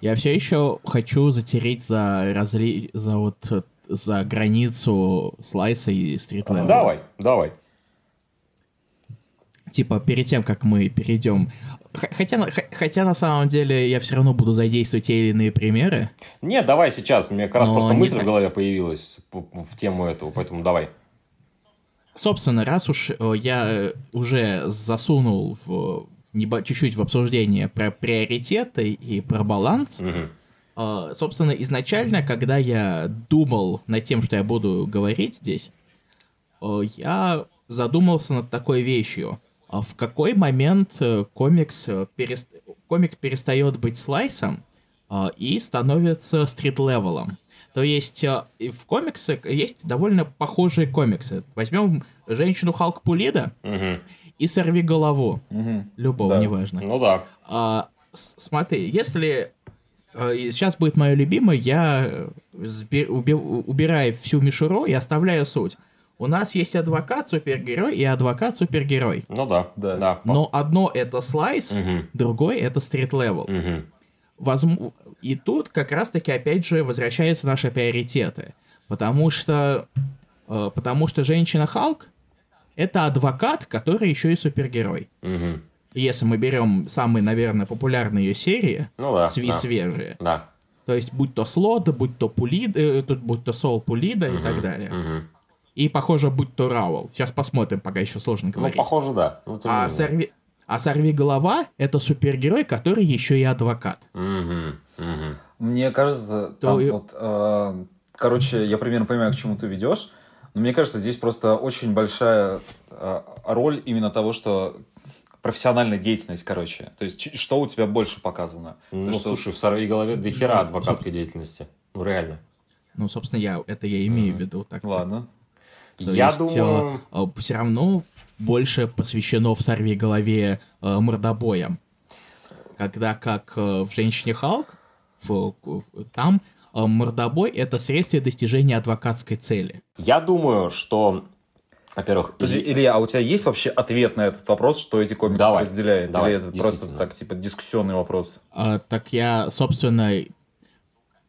я все еще хочу затереть за разли... за вот э, за границу слайса и стрит левела. Давай, давай. Типа перед тем, как мы перейдем. Хотя, хотя на самом деле я все равно буду задействовать те или иные примеры. Нет, давай сейчас. Мне как раз Но просто не мысль так. в голове появилась в, тему этого, поэтому давай. Собственно, раз уж э, я э, уже засунул в чуть-чуть в обсуждение про приоритеты и про баланс, э, собственно, изначально, когда я думал над тем, что я буду говорить здесь, я задумался над такой вещью. А В какой момент э, комикс, э, перест- комикс перестает быть slice ом э, и становится street level ом? То есть э, в комиксах есть довольно похожие комиксы. Возьмем «Женщину Халк Пулидо» Мгм. и «Сорви голову». Мгм. Любого, Да. неважно. Ну да. А, смотри, если сейчас будет мое любимое, я убираю всю мишуру и оставляю суть. У нас есть адвокат супергерой и адвокат супергерой. Ну да. Да. да. Но одно это slice, Мгм. другой это street level. Мгм. Возм- И тут как раз-таки опять же возвращаются наши приоритеты. Потому что, э, потому что женщина Халк это адвокат, который еще и супергерой. Мгм. Если мы берем самые, наверное, популярные ее серии, Ну да. сви- да. свежие, Да. то есть будь то Слот, будь то Пулид, э, тут будь то Сол Пулида и так далее. Мгм. И, похоже, будь то Раул. Сейчас посмотрим, пока еще сложно Ну, говорить. похоже, да. Ну, а, сорви... а Сорви Голова — это супергерой, который еще и адвокат. Мгм. Мгм. Мне кажется, То там и- вот, э, короче, я примерно понимаю, к чему ты ведешь, но мне кажется, здесь просто очень большая э, роль именно того, что профессиональная деятельность, короче. То есть, что у тебя больше показано. Ну, То, что слушай, в сорви голове до хера адвокатской деятельности. Ну, реально. Ну, собственно, я это я имею в виду. Так Ладно. То Я есть, думаю... все равно больше посвящено в Сорви Голове э, мордобоям. Когда как э, в Женщине Халк, в- в- там э, мордобой — это средство достижения адвокатской цели. Я думаю, что во-первых... Подожди, Илья, а у тебя есть вообще ответ на этот вопрос, что эти комиксы давай, разделяют? Давай, Или это просто так, типа, дискуссионный вопрос? А, так я, собственно,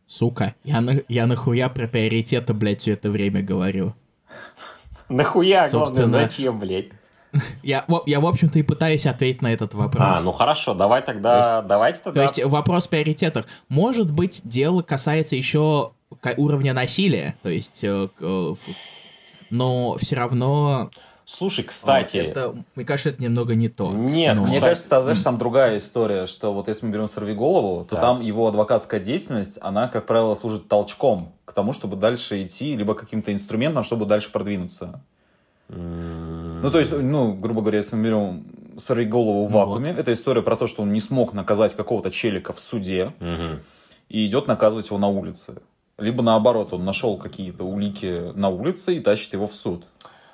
сука, я, на, я нахуя про приоритеты, блядь, все это время говорю. Нахуя, главное, зачем, блядь? Я, я, в общем-то, и пытаюсь ответить на этот вопрос. А, ну хорошо, давай тогда, есть, давайте тогда... То есть вопрос приоритетов. Может быть, дело касается еще уровня насилия, то есть, э, но все равно... Слушай, кстати... Это, мне кажется, это немного не то. Нет, но... Мне кажется, знаешь, там другая история, что вот если мы берем «Сорви голову», то так. там его адвокатская деятельность, она, как правило, служит толчком к тому, чтобы дальше идти, либо каким-то инструментом, чтобы дальше продвинуться. Ну, то есть, ну, грубо говоря, если мы берем «Сорви голову» в ну, вакууме, вот. это история про то, что он не смог наказать какого-то челика в суде угу. и идет наказывать его на улице. Либо наоборот, он нашел какие-то улики на улице и тащит его в суд.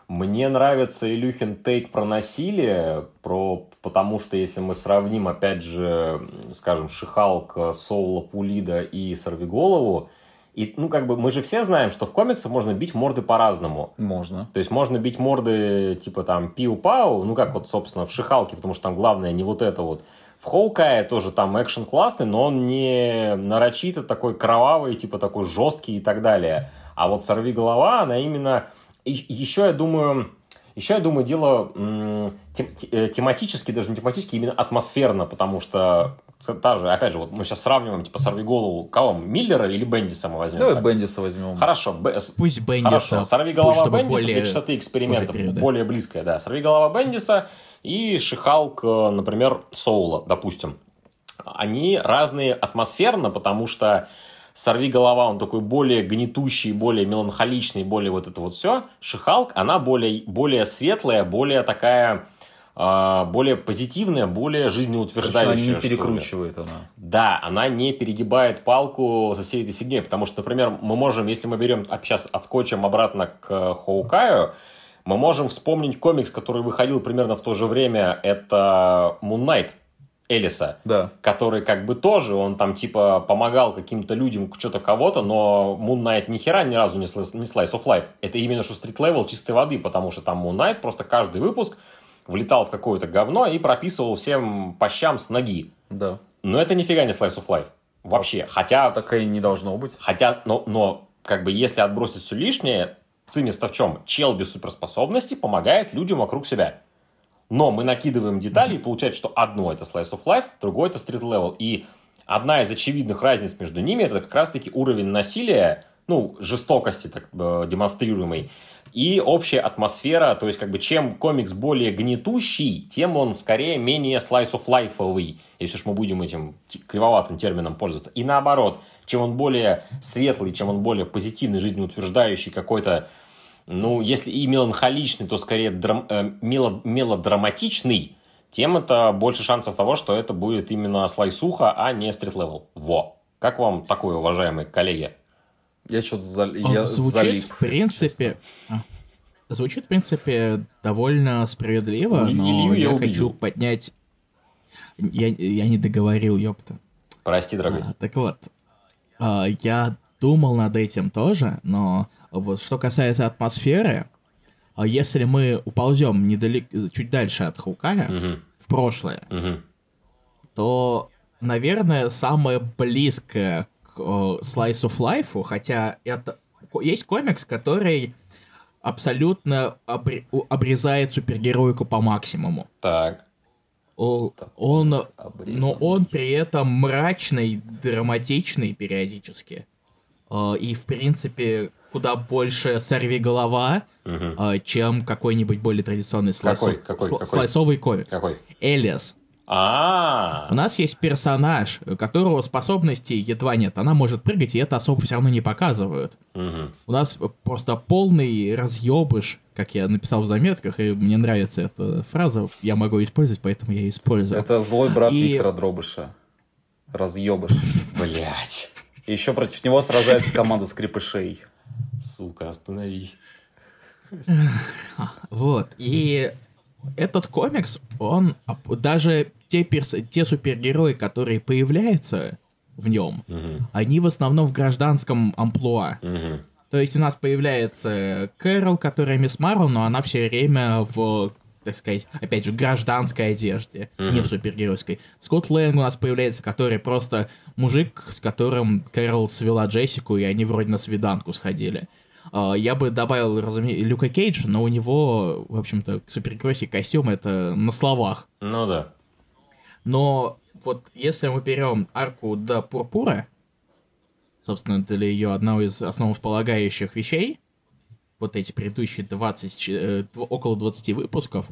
Мне нравится Илюхин тейк про насилие, про, потому что если мы сравним, опять же, скажем, Шихалк, Соула Пулида и Сорвиголову, и, ну, как бы, мы же все знаем, что в комиксах можно бить морды по-разному. Можно. То есть, можно бить морды, типа, там, пиу-пау, ну, как вот, собственно, в Шихалке, потому что там главное не вот это вот. В Хоукае тоже там экшен классный, но он не нарочито такой кровавый, типа, такой жесткий и так далее. А вот «Сорви голова», она именно... И, еще, я думаю, еще, я думаю, дело тем, э, тематически, даже не тематически, именно атмосферно, потому что та же, опять же, вот мы сейчас сравниваем, типа, сорви голову, кого? Миллера или Бендиса мы возьмем? Давай так? Бендиса возьмем. Хорошо. Б... Пусть Бендиса. Хорошо, сорви голова Бендиса более... для частоты экспериментов, более близкая, да. Сорви голова Бендиса и Шихалк, э, например, Соула, допустим. Они разные атмосферно, потому что Сорви голова, он такой более гнетущий, более меланхоличный, более вот это вот все. Шихалк, она более, более светлая, более такая а, более позитивная, более жизнеутверждающая. Она не перекручивает она. Да, она не перегибает палку со всей этой фигней, потому что, например, мы можем, если мы берем сейчас отскочим обратно к Хоукаю, мы можем вспомнить комикс, который выходил примерно в то же время, это Moon Knight, Alias а, да. который как бы тоже, он там типа помогал каким-то людям, что-то кого-то, но Moon Knight ни хера ни разу не, не Slice of Life. Это именно что street level чистой воды, потому что там Moon Knight просто каждый выпуск влетал в какое-то говно и прописывал всем по щам с ноги. Да. Но это нифига не Slice of Life. Вообще. Хотя... Такое не должно быть. Хотя, но, но как бы если отбросить все лишнее, цимис-то в чем? Чел без суперспособностей помогает людям вокруг себя. Но мы накидываем детали, и получается, что одно это Slice of Life, другое это Street Level. И одна из очевидных разниц между ними это как раз-таки уровень насилия, ну, жестокости так, э, демонстрируемой, и общая атмосфера, то есть как бы чем комикс более гнетущий, тем он скорее менее slice of life если уж мы будем этим кривоватым термином пользоваться. И наоборот, чем он более светлый, чем он более позитивный, жизнеутверждающий какой-то ну, если и меланхоличный, то скорее драм, э, мело, мелодраматичный, тем это больше шансов того, что это будет именно слайсуха, а не street level. Во. Как вам такое, уважаемые коллеги? Я что-то зал... я звучит, залип, в принципе... А, звучит, в принципе, довольно справедливо, но я, я хочу поднять... Я, я не договорил, ёпта. Прости, дорогой. А, так вот, а, я думал над этим тоже, но вот что касается атмосферы, а если мы уползем недалеко, чуть дальше от Хукая, угу. в прошлое, угу. то, наверное, самое близкое к о, Slice of Life, хотя это есть комикс, который абсолютно обре... обрезает супергероику по максимуму. Так. О, он, но он при этом мрачный, драматичный периодически. И, в принципе, куда больше сорви голова, угу. чем какой-нибудь более традиционный слайсов... какой, какой, какой? слайсовый комикс. Какой? Элиас. А, У нас есть персонаж, у которого способностей едва нет. Она может прыгать, и это особо все равно не показывают. угу. У нас просто полный разъебыш, как я написал в заметках, и мне нравится эта фраза. Я могу использовать, поэтому я использую. Это злой брат и... Виктора Дробыша. Разъебыш. Блять. И еще против него сражается команда скрипышей. Сука, остановись. Вот. И этот комикс, он даже те, перс... те супергерои, которые появляются в нем, угу. они в основном в гражданском амплуа. Угу. То есть у нас появляется Кэрол, которая мисс Марвел, но она все время в так сказать, опять же, гражданской одежде, mm-hmm. не в супергеройской. Скотт Лэнг у нас появляется, который просто мужик, с которым Кэрол свела Джессику, и они вроде на свиданку сходили. Uh, я бы добавил, разумеется, Люка Кейджа, но у него, в общем-то, супергеройский костюм это на словах. Ну да. Но вот если мы берем арку до Пурпура, собственно, для ее одного из основополагающих вещей, вот эти предыдущие 20, э, около 20 выпусков,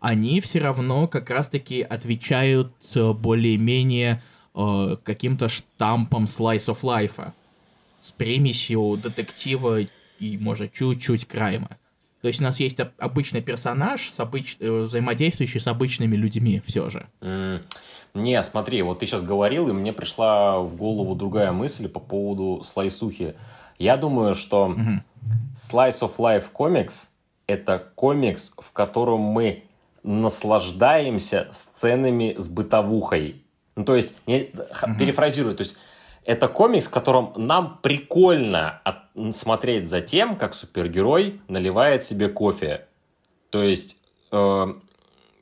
они все равно как раз-таки отвечают э, более-менее э, каким-то штампом slice of life с примесью детектива и, может, чуть-чуть крайма. То есть у нас есть обычный персонаж, с обыч... Э, взаимодействующий с обычными людьми все же. Mm. Не, смотри, вот ты сейчас говорил, и мне пришла в голову другая мысль по поводу слайсухи. Я думаю, что mm-hmm. Slice of Life комикс — это комикс, в котором мы наслаждаемся сценами с бытовухой. Ну, то есть, не, mm-hmm. перефразирую, то есть, это комикс, в котором нам прикольно от, смотреть за тем, как супергерой наливает себе кофе. То есть, э,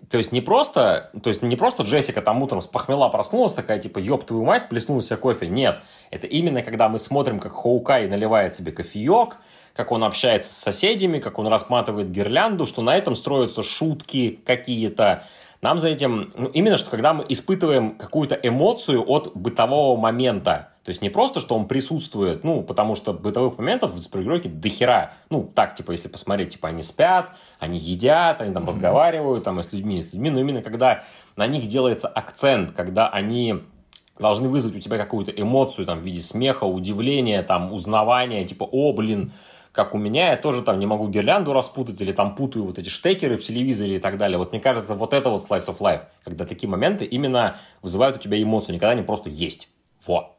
то есть не просто, то есть не просто Джессика там утром с похмела проснулась, такая типа, ёб твою мать, плеснула себе кофе. Нет, это именно когда мы смотрим, как Хоукай наливает себе кофеек, как он общается с соседями, как он рассматривает гирлянду, что на этом строятся шутки какие-то. Нам за этим, ну, именно что когда мы испытываем какую-то эмоцию от бытового момента, то есть не просто, что он присутствует, ну, потому что бытовых моментов в супергеройке до хера. Ну, так, типа, если посмотреть, типа, они спят, они едят, они там mm-hmm. разговаривают, там, и с людьми, и с людьми, но именно когда на них делается акцент, когда они должны вызвать у тебя какую-то эмоцию, там, в виде смеха, удивления, там, узнавания, типа, о, блин, как у меня, я тоже там не могу гирлянду распутать, или там путаю вот эти штекеры в телевизоре и так далее. Вот мне кажется, вот это вот slice of life, когда такие моменты именно вызывают у тебя эмоцию, никогда не просто есть. Вот.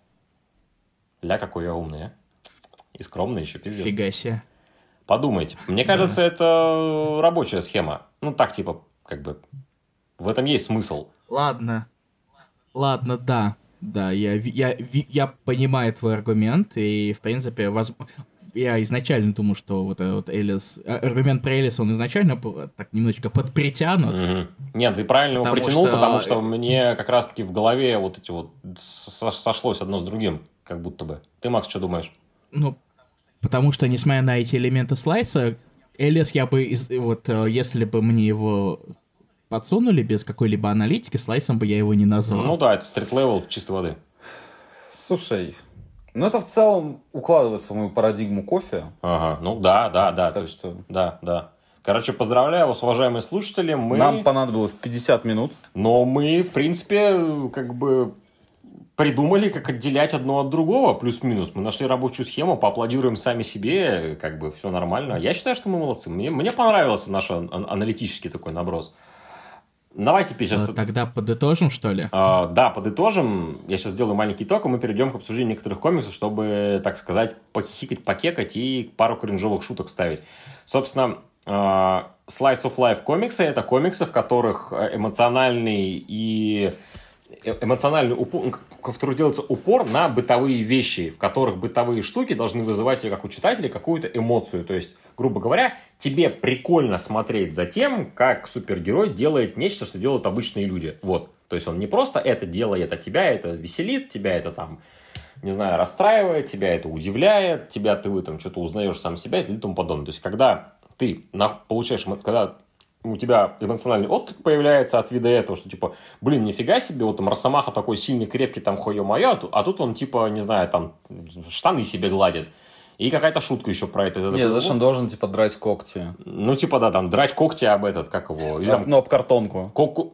Ля, какой я умный, а. И скромный еще, пиздец. Фига себе. Подумайте. Мне кажется, да. это рабочая схема. Ну, так, типа, как бы, в этом есть смысл. Ладно. Ладно, да. Да, я, я, я понимаю твой аргумент, и, в принципе, воз я изначально думал, что вот этот вот Элис... А, аргумент про Элис, он изначально был так немножечко подпритянут. Угу. Нет, ты правильно его притянул, что... потому что мне как раз-таки в голове вот эти вот сошлось одно с другим, как будто бы. Ты, Макс, что думаешь? Ну, потому что, несмотря на эти элементы слайса, Alias я бы, вот, э, если бы мне его подсунули без какой-либо аналитики, slice ом бы я его не назвал. Ну да, это street level чистой воды. Слушай, ну, это в целом укладывается в мою парадигму кофе. Ага, ну да, да, да. Так что... Да, да. Короче, поздравляю вас, уважаемые слушатели. Мы... Нам понадобилось 50 минут. Но мы, в принципе, как бы придумали, как отделять одно от другого, плюс-минус. Мы нашли рабочую схему, поаплодируем сами себе, как бы все нормально. Я считаю, что мы молодцы. Мне, мне понравился наш аналитический такой наброс. Давайте сейчас... А, тогда подытожим, что ли? А, да, подытожим. Я сейчас сделаю маленький итог, и мы перейдем к обсуждению некоторых комиксов, чтобы, так сказать, похихикать, покекать и пару кринжовых шуток вставить. Собственно, а, Slice of Life комиксы – это комиксы, в которых эмоциональный и эмоциональный упор, в которых делается упор на бытовые вещи, в которых бытовые штуки должны вызывать как у читателя какую-то эмоцию. То есть, грубо говоря, тебе прикольно смотреть за тем, как супергерой делает нечто, что делают обычные люди. Вот. То есть он не просто это делает, а тебя это веселит, тебя это там, не знаю, расстраивает, тебя это удивляет, тебя ты этом что-то узнаешь сам себя и тому подобное. То есть, когда ты получаешь, когда у тебя эмоциональный отклик появляется от вида этого, что типа, блин, нифига себе, вот там Росомаха такой сильный, крепкий, там, хое мое, а тут он типа, не знаю, там, штаны себе гладит. И какая-то шутка еще про это. Нет, зачем он должен, типа, драть когти? Ну, типа, да, там, драть когти об этот, как его? Или, там, ну, об картонку. Коку...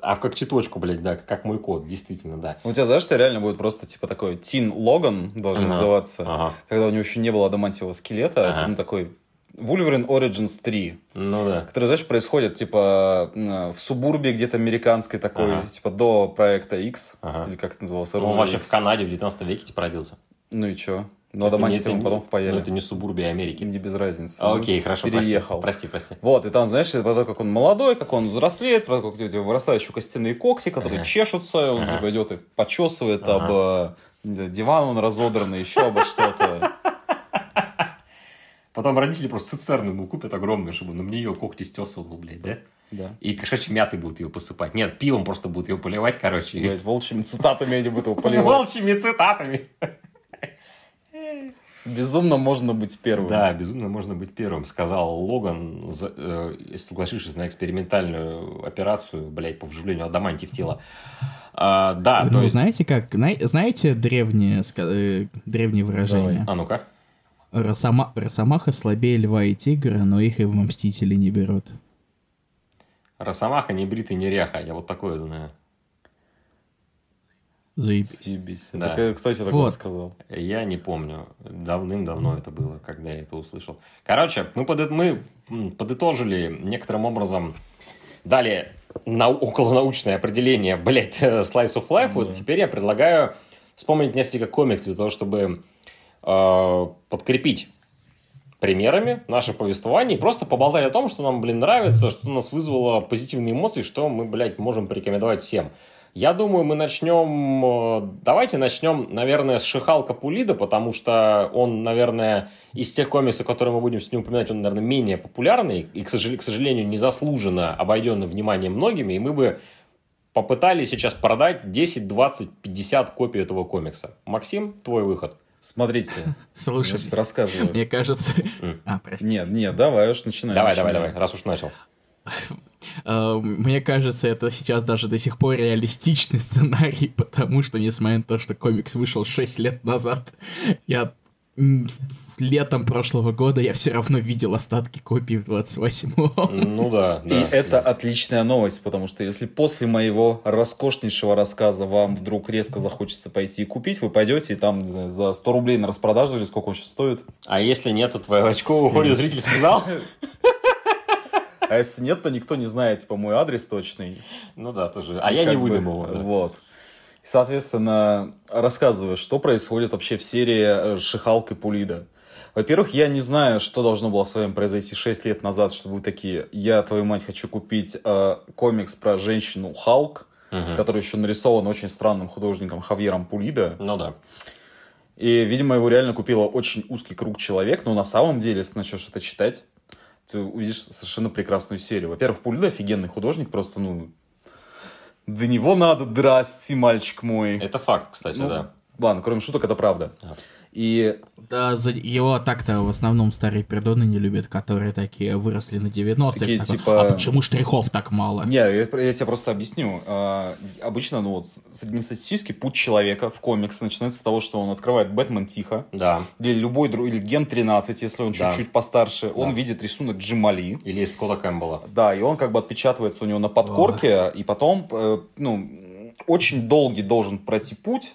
А как цветочку, блядь, да, как мой кот, действительно, да. У тебя, знаешь, что реально будет просто, типа, такой Тин Логан должен ага, называться, ага. когда у него еще не было адамантиевого скелета, ага. он такой Wolverine Origins 3. Ну да. Который, знаешь, происходит, типа, в субурбе где-то американской такой, ага. типа, до проекта X. Ага. Или как это называлось? Он вообще X. в Канаде в 19 веке типа родился. Ну и чё? Но адамантиевым потом впаяли. Но это не субурбия Америки. Мне без разницы. А, окей, хорошо, переехал. Прости, прости, прости. Вот, и там, знаешь, про то, как он молодой, как он взрослеет, про то, как у него вырастают еще костяные когти, которые ага. чешутся, он ага. типа идет и почесывает ага. об э, диван, он разодранный, еще обо что-то. Потом родители просто цистерны ему купят огромную, чтобы на нее когти стесывал, блядь, да? Да. И кошачьей мятой будут ее посыпать. Нет, пивом просто будут ее поливать, короче. Блять, волчьими цитатами они будут его поливать. Волчьими цитатами. Безумно можно быть первым. Да, безумно можно быть первым, сказал Логан, э, соглашившись на экспериментальную операцию, блядь, по вживлению адамантии в тело. А, да, ну, есть... знаете как, знаете древнее, э, древнее выражение? Давай. А ну-ка. Росома... Росомаха слабее льва и тигра, но их и в Мстители не берут. Росомаха не бритый, не ряха, я вот такое знаю. Заебись. Заебись. Да. Так, э, кто тебе такое вот. сказал? Я не помню. Давным-давно это было, когда я это услышал. Короче, мы, под, мы подытожили некоторым образом, дали на, околонаучное определение, блядь, slice of life. Да. Вот теперь я предлагаю вспомнить несколько комиксов для того, чтобы подкрепить примерами наше повествование и просто поболтать о том, что нам, блин, нравится, что нас вызвало позитивные эмоции, что мы, блядь, можем порекомендовать всем. Я думаю, мы начнем... Э, давайте начнем, наверное, с Шихалка Пулида, потому что он, наверное, из тех комиксов, которые мы будем с ним упоминать, он, наверное, менее популярный и, к сожалению, незаслуженно обойденный вниманием многими, и мы бы попытались сейчас продать 10, 20, 50 копий этого комикса. Максим, твой выход. Смотрите. Слушай, рассказываю. Мне кажется... А, прости. Нет, нет, давай уж начинай. Давай, давай, давай, раз уж начал. Э, мне кажется, это сейчас даже до сих пор реалистичный сценарий, потому что, несмотря на то, что комикс вышел 6 лет назад, я летом прошлого года я все равно видел остатки копий в 28-м. Ну да, да. И это отличная новость, потому что если после моего роскошнейшего рассказа вам вдруг резко захочется пойти и купить, вы пойдете и там за 100 рублей на распродажу или сколько он сейчас стоит. А если нет, то твое очко уходит, зритель сказал? А если нет, то никто не знает, типа, мой адрес точный. Ну да, тоже. А я не выдам его. Вот. Соответственно, рассказываю, что происходит вообще в серии э, Шихалк и Пулида. Во-первых, я не знаю, что должно было с вами произойти 6 лет назад, чтобы вы такие, я, твою мать, хочу купить э, комикс про женщину Халк, угу. который еще нарисован очень странным художником Хавьером Пулида. Ну да. И, видимо, его реально купила очень узкий круг человек, но на самом деле, если начнешь это читать, ты увидишь совершенно прекрасную серию. Во-первых, Пулида офигенный художник, просто, ну, до него надо драсти, мальчик мой. Это факт, кстати, ну, да. Ладно, кроме шуток, это правда. А. И... Да, за его так-то в основном старые пердоны не любят, которые такие выросли на 90-х. Такие, такой, типа... А почему штрихов так мало? Не, я, я тебе просто объясню. А, обычно, ну вот, среднестатистический путь человека в комикс начинается с того, что он открывает Бэтмен тихо. Да. Или любой другой, или Ген 13, если он да. чуть-чуть постарше. Да. Он видит рисунок Джимали. Или Скотта Кэмпбелла. Да, и он как бы отпечатывается у него на подкорке, О. и потом, э, ну, очень долгий должен пройти путь,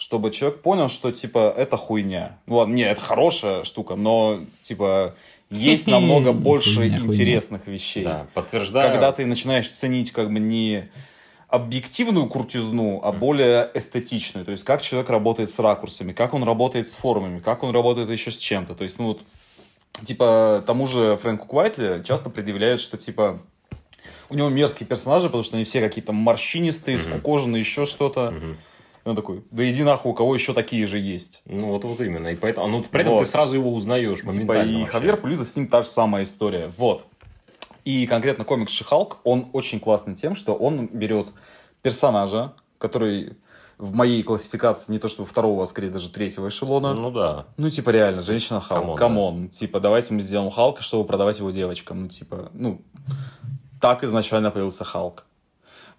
чтобы человек понял, что, типа, это хуйня. Ну ладно, не, это хорошая штука, но, типа, есть намного больше интересных вещей. Да, подтверждаю. Когда ты начинаешь ценить, как бы, не объективную крутизну, а более эстетичную. То есть, как человек работает с ракурсами, как он работает с формами, как он работает еще с чем-то. То есть, ну вот, типа, тому же Фрэнку Куайтли часто предъявляют, что, типа, у него мерзкие персонажи, потому что они все какие-то морщинистые, mm-hmm. скукоженные, еще что-то. Mm-hmm. И он такой, да иди нахуй, у кого еще такие же есть. Ну, вот, вот именно. И поэтому, ну, при этом вот. ты сразу его узнаешь типа, моментально. Типа, и Хавьер Пулидо с ним та же самая история. Вот. И конкретно комикс She-Hulk, он очень классный тем, что он берет персонажа, который в моей классификации не то чтобы второго, а скорее даже третьего эшелона. Ну да. Ну, типа, реально, женщина Халк. Come on. Да. Типа, давайте мы сделаем Халка, чтобы продавать его девочкам. Ну, типа, ну, так изначально появился Халк.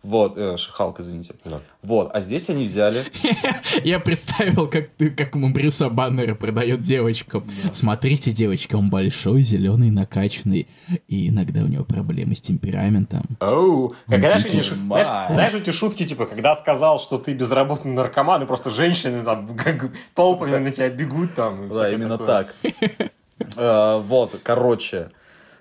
Вот, э, Халк, извините. Да. Вот, а здесь они взяли... Я представил, как, ты, как ему Брюса Баннера продает девочкам. Смотрите, девочка, он большой, зеленый, накачанный, и иногда у него проблемы с темпераментом. Оу, знаешь, эти, знаешь, эти шутки, типа, когда сказал, что ты безработный наркоман, и просто женщины там толпами на тебя бегут там. Да, именно так. Э, вот, короче,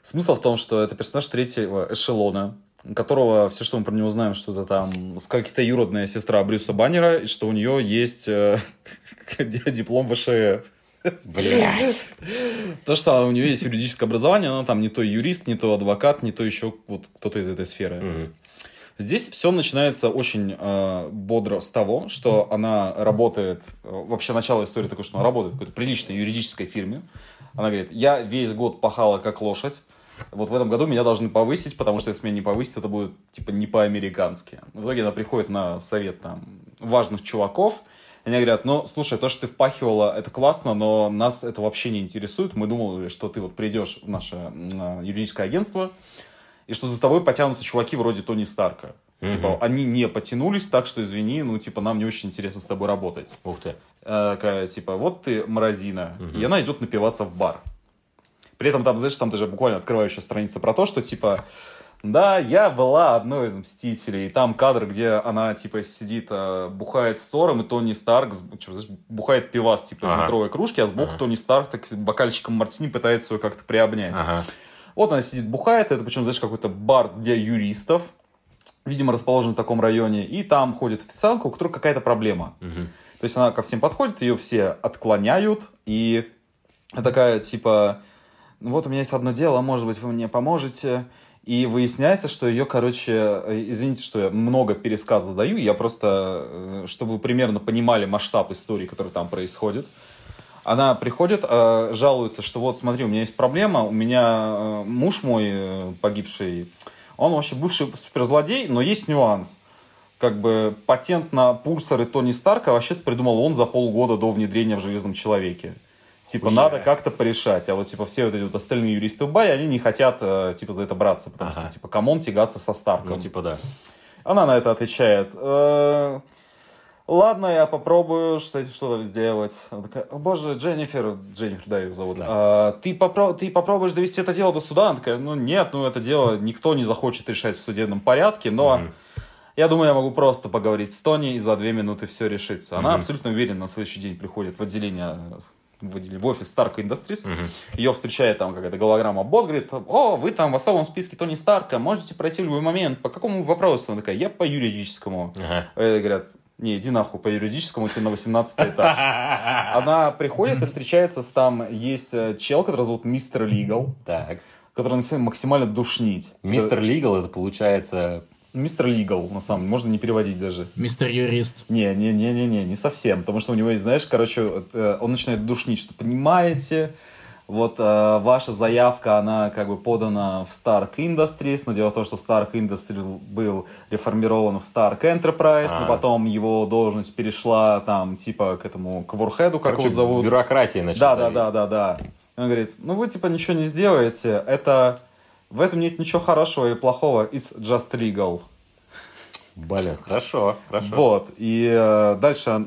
смысл в том, что это персонаж третьего эшелона, которого все, что мы про него знаем, что это там какая-то юродная сестра Брюса Баннера, и что у нее есть э, диплом ВШЭ. Блять. То, что у нее есть юридическое образование, она там не то юрист, не то адвокат, не то еще вот кто-то из этой сферы. Здесь все начинается очень э, бодро с того, что она работает, э, вообще начало истории такое, что она работает в какой-то приличной юридической фирме. Она говорит, я весь год пахала как лошадь, вот в этом году меня должны повысить, потому что если меня не повысить, это будет типа не по-американски. В итоге она приходит на совет там важных чуваков, они говорят, ну, слушай, то, что ты впахивала, это классно, но нас это вообще не интересует. Мы думали, что ты вот придешь в наше э, юридическое агентство, и что за тобой потянутся чуваки вроде Тони Старка. Угу. Типа, они не потянулись, так что извини, ну, типа, нам не очень интересно с тобой работать. Ух ты. Э, типа, вот ты морозина, угу. и она идет напиваться в бар. При этом там, знаешь, там даже буквально открывающая страница про то, что, типа, да, я была одной из Мстителей. И там кадр, где она, типа, сидит, э, бухает с Тором, и Тони Старк что, знаешь, бухает пивас, типа, из ага. литровой кружки, а сбоку ага. Тони Старк так бокальчиком мартини пытается ее как-то приобнять. Ага. Вот она сидит, бухает, это причем, знаешь, какой-то бар для юристов, видимо, расположен в таком районе, и там ходит официантка, у которой какая-то проблема. Угу. То есть она ко всем подходит, ее все отклоняют, и такая, типа, ну вот у меня есть одно дело, может быть, вы мне поможете. И выясняется, что ее, короче, э, извините, что я много пересказа даю, я просто, э, чтобы вы примерно понимали масштаб истории, которая там происходит. Она приходит, э, жалуется, что вот смотри, у меня есть проблема, у меня муж мой погибший, он вообще бывший суперзлодей, но есть нюанс. Как бы патент на пульсары Тони Старка вообще придумал он за полгода до внедрения в Железном Человеке. Типа, yeah. надо как-то порешать. А вот, типа, все вот эти вот остальные юристы в баре, они не хотят, э, типа, за это браться. Потому ага. что, типа, come on тягаться со Старком. Ну, типа, да. Она на это отвечает. Э, Ладно, я попробую что-то сделать. Она такая, О, боже, Дженнифер, Дженнифер, да, ее зовут. Да. А, ты, попро ты попробуешь довести это дело до суда? Она такая, ну нет, ну это дело никто не захочет решать в судебном порядке, но mm-hmm. я думаю, я могу просто поговорить с Тони, и за две минуты все решится. Она mm-hmm. абсолютно уверена, на следующий день приходит в отделение выделили в офис Stark Industries. Угу. Ее встречает там какая-то голограмма бот, говорит, о, вы там в особом списке Тони Старка, можете пройти в любой момент. По какому вопросу? Она такая, я по юридическому. Ага. И говорят, не, иди нахуй по юридическому, тебе на 18 этаж. Она приходит и встречается с там, есть э, чел, который зовут Мистер Лигал. Так. Который начинает максимально душнить. Мистер Лигал, это получается Мистер Лигал, на самом деле, можно не переводить даже. Мистер Юрист. Не, не, не, не, не, не совсем, потому что у него есть, знаешь, короче, э, он начинает душнить, что понимаете, вот э, ваша заявка, она как бы подана в Stark Industries, но дело в том, что Stark Industries был реформирован в Stark Enterprise, а. но потом его должность перешла там типа к этому, к Ворхеду, как его зовут. бюрократия начала. Да, да, да, да, да. Он говорит, ну вы типа ничего не сделаете, это в этом нет ничего хорошего и плохого. It's just legal. Блин, хорошо, хорошо. Вот. И э, дальше,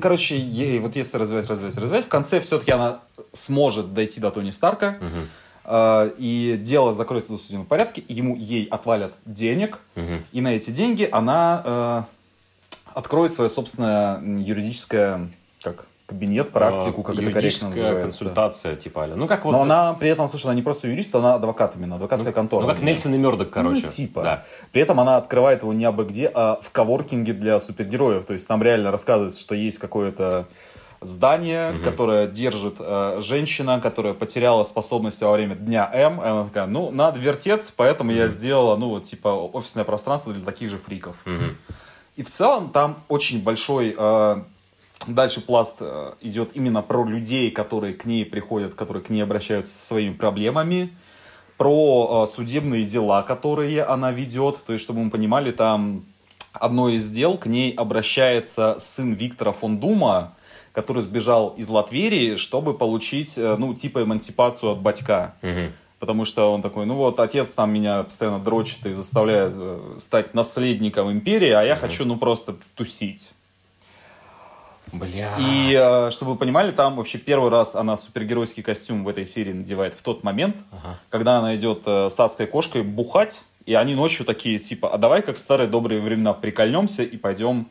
короче, ей, вот если развивать, развивать, развивать, в конце все-таки она сможет дойти до Тони Старка. Угу. Uh, и дело закроется в судебном порядке, ему ей отвалят денег, угу. и на эти деньги она uh, откроет свое собственное юридическое как кабинет, практику, как это корректно называется. консультация, типа, ну как вот... Но она при этом, слушай, она не просто юрист, она адвокат именно, адвокатская ну, контора. Ну как Нельсон и Мёрдок, короче. Ну типа. Да. При этом она открывает его не абы где, а в коворкинге для супергероев. То есть там реально рассказывается, что есть какое-то здание, угу. которое держит э, женщина, которая потеряла способности во время дня М. И она такая, ну, надо вертеться, поэтому угу. я сделала, ну, вот, типа, офисное пространство для таких же фриков. Угу. И в целом там очень большой э, Дальше пласт э, идет именно про людей, которые к ней приходят, которые к ней обращаются со своими проблемами, про э, судебные дела, которые она ведет. То есть, чтобы мы понимали, там одно из дел, к ней обращается сын Виктора фон Дума, который сбежал из Латверии, чтобы получить, э, ну, типа эмансипацию от батька. Угу. Потому что он такой, ну вот, отец там меня постоянно дрочит и заставляет стать наследником империи, а я угу. хочу, ну, просто тусить. Бля. И э, чтобы вы понимали, там вообще первый раз она супергеройский костюм в этой серии надевает в тот момент, ага. когда она идет э, с адской кошкой бухать, и они ночью такие, типа, а давай как в старые добрые времена прикольнемся и пойдем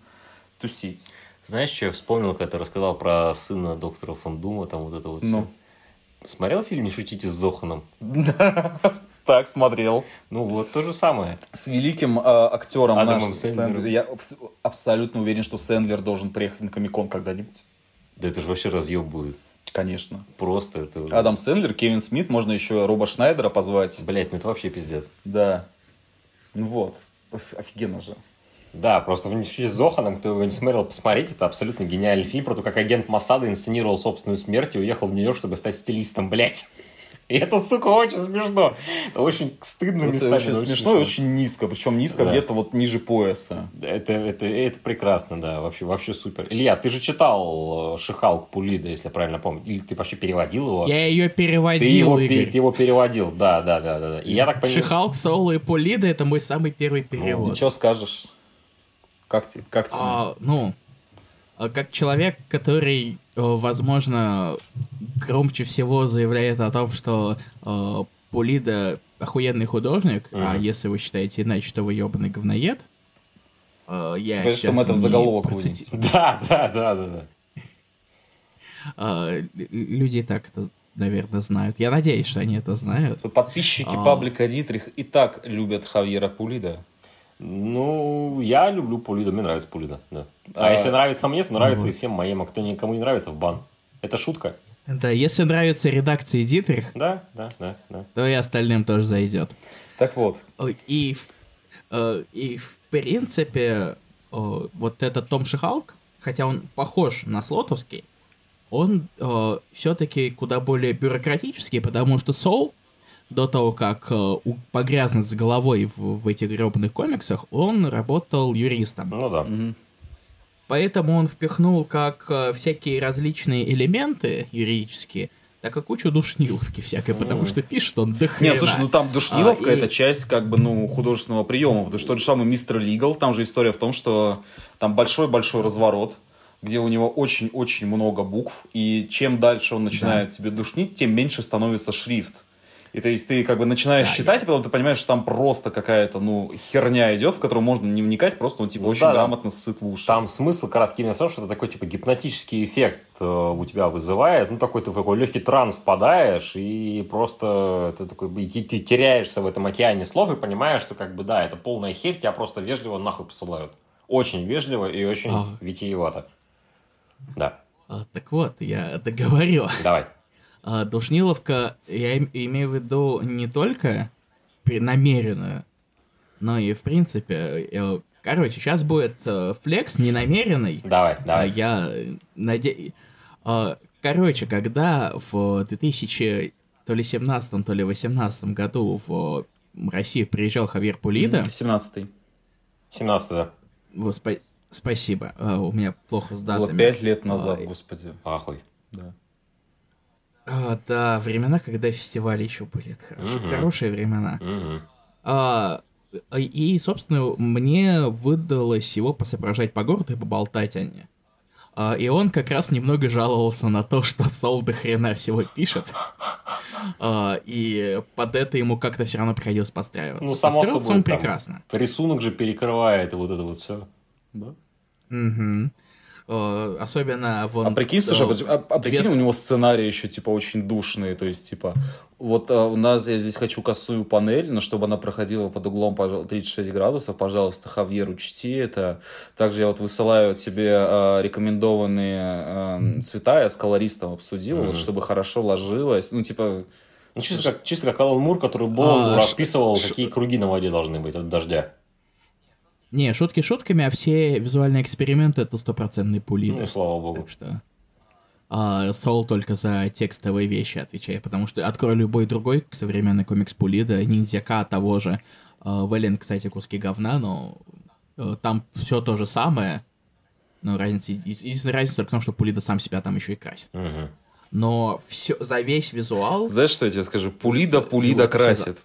тусить. Знаешь, что я вспомнил, когда ты рассказал про сына доктора фон Дума, там вот это вот ну. все. Смотрел фильм «Не шутите с Зоханом»? Да. Так, смотрел. Ну вот, то же самое. С великим э, актером Адамом наш, Сэндлером. Я абсолютно уверен, что Сэндлер должен приехать на Комикон когда-нибудь. Да это же вообще разъеб будет. Конечно. Просто это... Адам Сэндлер, Кевин Смит, можно еще Роба Шнайдера позвать. Блять, ну это вообще пиздец. Да. Ну вот. Офигенно же. Да, просто в с Зоханом, кто его не смотрел, посмотреть, это абсолютно гениальный фильм про то, как агент Масада инсценировал собственную смерть и уехал в Нью-Йорк, чтобы стать стилистом, блять. И это, сука, очень смешно. Это очень стыдно это местами. Очень смешно смешно и очень низко. Причем низко да. где-то вот ниже пояса. Это, это, это прекрасно, да. Вообще, вообще супер. Илья, ты же читал э, Шихалк Пулида, если я правильно помню. Или ты вообще переводил его? Я ее переводил, Ты его, Игорь. ты его переводил, да, да, да. да. И я так понимаю... Шихалк, Соло и Пулида — это мой самый первый перевод. Ну, что скажешь? Как, тебе? как тебе? А, ну, а как человек, который, возможно, громче всего заявляет о том, что э, Пулида охуенный художник, mm. а если вы считаете иначе, что вы ебаный говноед, э, я Потому что мы это в заголовок процити... Да, да, да, да, да. Э, люди так это наверное, знают. Я надеюсь, что они это знают. Подписчики а... паблика Дитрих и так любят Хавьера Пулида. Ну, я люблю Пулида, мне нравится Пулида, да. А, а если нравится мне, то нравится вот. и всем моим, а кто никому не нравится, в бан. Это шутка. Да, если нравится редакции Дитрих, да, да, да, да. то и остальным тоже зайдет. Так вот. И, э, и в принципе, вот этот Том Шихалк, хотя он похож на Слотовский, он э, все-таки куда более бюрократический, потому что Соул до того, как э, погрязнуть с головой в, в этих гребаных комиксах, он работал юристом. Ну да. Угу. Поэтому он впихнул как э, всякие различные элементы юридические, так и кучу душниловки всякой, потому что пишет он до хрена. Не, слушай, ну там душниловка а, это и... часть как бы, ну, художественного приема, потому что тот же самый Мистер Лигал, там же история в том, что там большой-большой разворот, где у него очень-очень много букв, и чем дальше он начинает да. тебе душнить, тем меньше становится шрифт. И то есть ты как бы начинаешь да, читать, я... и потом ты понимаешь, что там просто какая-то, ну, херня идет, в которую можно не вникать, просто он, типа, ну, очень да, грамотно ссыт в уши. Там смысл как раз именно в том, что это такой, типа, гипнотический эффект э, у тебя вызывает. Ну, такой ты в такой легкий транс впадаешь, и просто ты такой, и ты, ты теряешься в этом океане слов и понимаешь, что, как бы, да, это полная херь, тебя просто вежливо нахуй посылают. Очень вежливо и очень а. витиевато. Да. А, так вот, я договорю. Давай. А, душниловка, я имею в виду не только намеренную, но и в принципе... Э, короче, сейчас будет э, флекс ненамеренный. Давай, давай. Я надеюсь... Короче, когда в 2000 то ли 17 то ли 18 году в Россию приезжал Хавьер Пулида. 17 17 да. Спа- спасибо. А, у меня плохо с датами. Было 5 лет назад, а, господи. Ахуй. Да. А, да, времена, когда фестивали еще были. Это хорошо, угу. Хорошие времена. Угу. А, и, собственно, мне выдалось его посоображать по городу и поболтать о ней. А, и он как раз немного жаловался на то, что Сол до хрена всего пишет. А, и под это ему как-то все равно приходилось подстраиваться. Ну, само собой. он прекрасно. Рисунок же перекрывает и вот это вот все. Да? Угу. Э, особенно вон... А прикинь, слушай, а, а прикинь, две... у него сценарий еще, типа, очень душный, то есть, типа, вот а, у нас, я здесь хочу косую панель, но чтобы она проходила под углом, пожалуйста, 36 градусов, пожалуйста, Хавьер, учти это. Также я вот высылаю тебе а, рекомендованные а, цвета, я с колористом обсудил, mm-hmm. вот, чтобы хорошо ложилось, ну, типа... Ну, чисто, как, чисто как Алан Мур, который Боланду а, расписывал, ш... какие круги на воде должны быть от дождя. Не, шутки шутками, а все визуальные эксперименты это стопроцентный пулит. Ну, слава богу. Так что... А Сол только за текстовые вещи отвечает, потому что открой любой другой современный комикс Пулида, ниндзяка того же. Uh, Вэлен, кстати, куски говна, но uh, там все то же самое. Но разница, единственная разница только в том, что Пулида сам себя там еще и красит. Угу. Но все, за весь визуал... Знаешь, что я тебе скажу? Пулида, Пулида красит.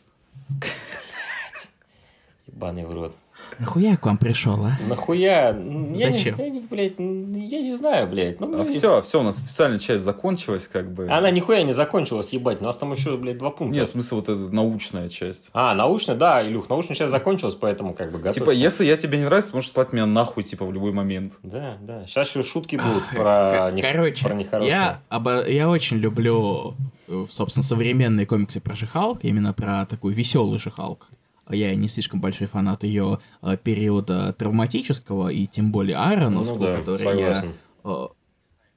Ебаный в рот. Нахуя я к вам пришел, а? Нахуя? Я Зачем? Не, я, блядь, я не знаю, блядь. Ну, а все, все, у нас официальная часть закончилась, как бы. Она нихуя не закончилась, ебать. У нас там еще, блядь, два пункта. Нет, в смысле, вот эта научная часть. А, научная, да, Илюх, научная часть закончилась, поэтому как бы готовься. Типа, если я тебе не нравится, можешь слать меня нахуй, типа, в любой момент. Да, да. Сейчас еще шутки будут про, не... Короче, про нехорошее. Я, обо... я очень люблю, э, собственно, современные комиксы про Шихалк, именно про такую веселую Шихалк я не слишком большой фанат ее э, периода травматического, и тем более Ароновского, ну, да, который согласен. я... Э,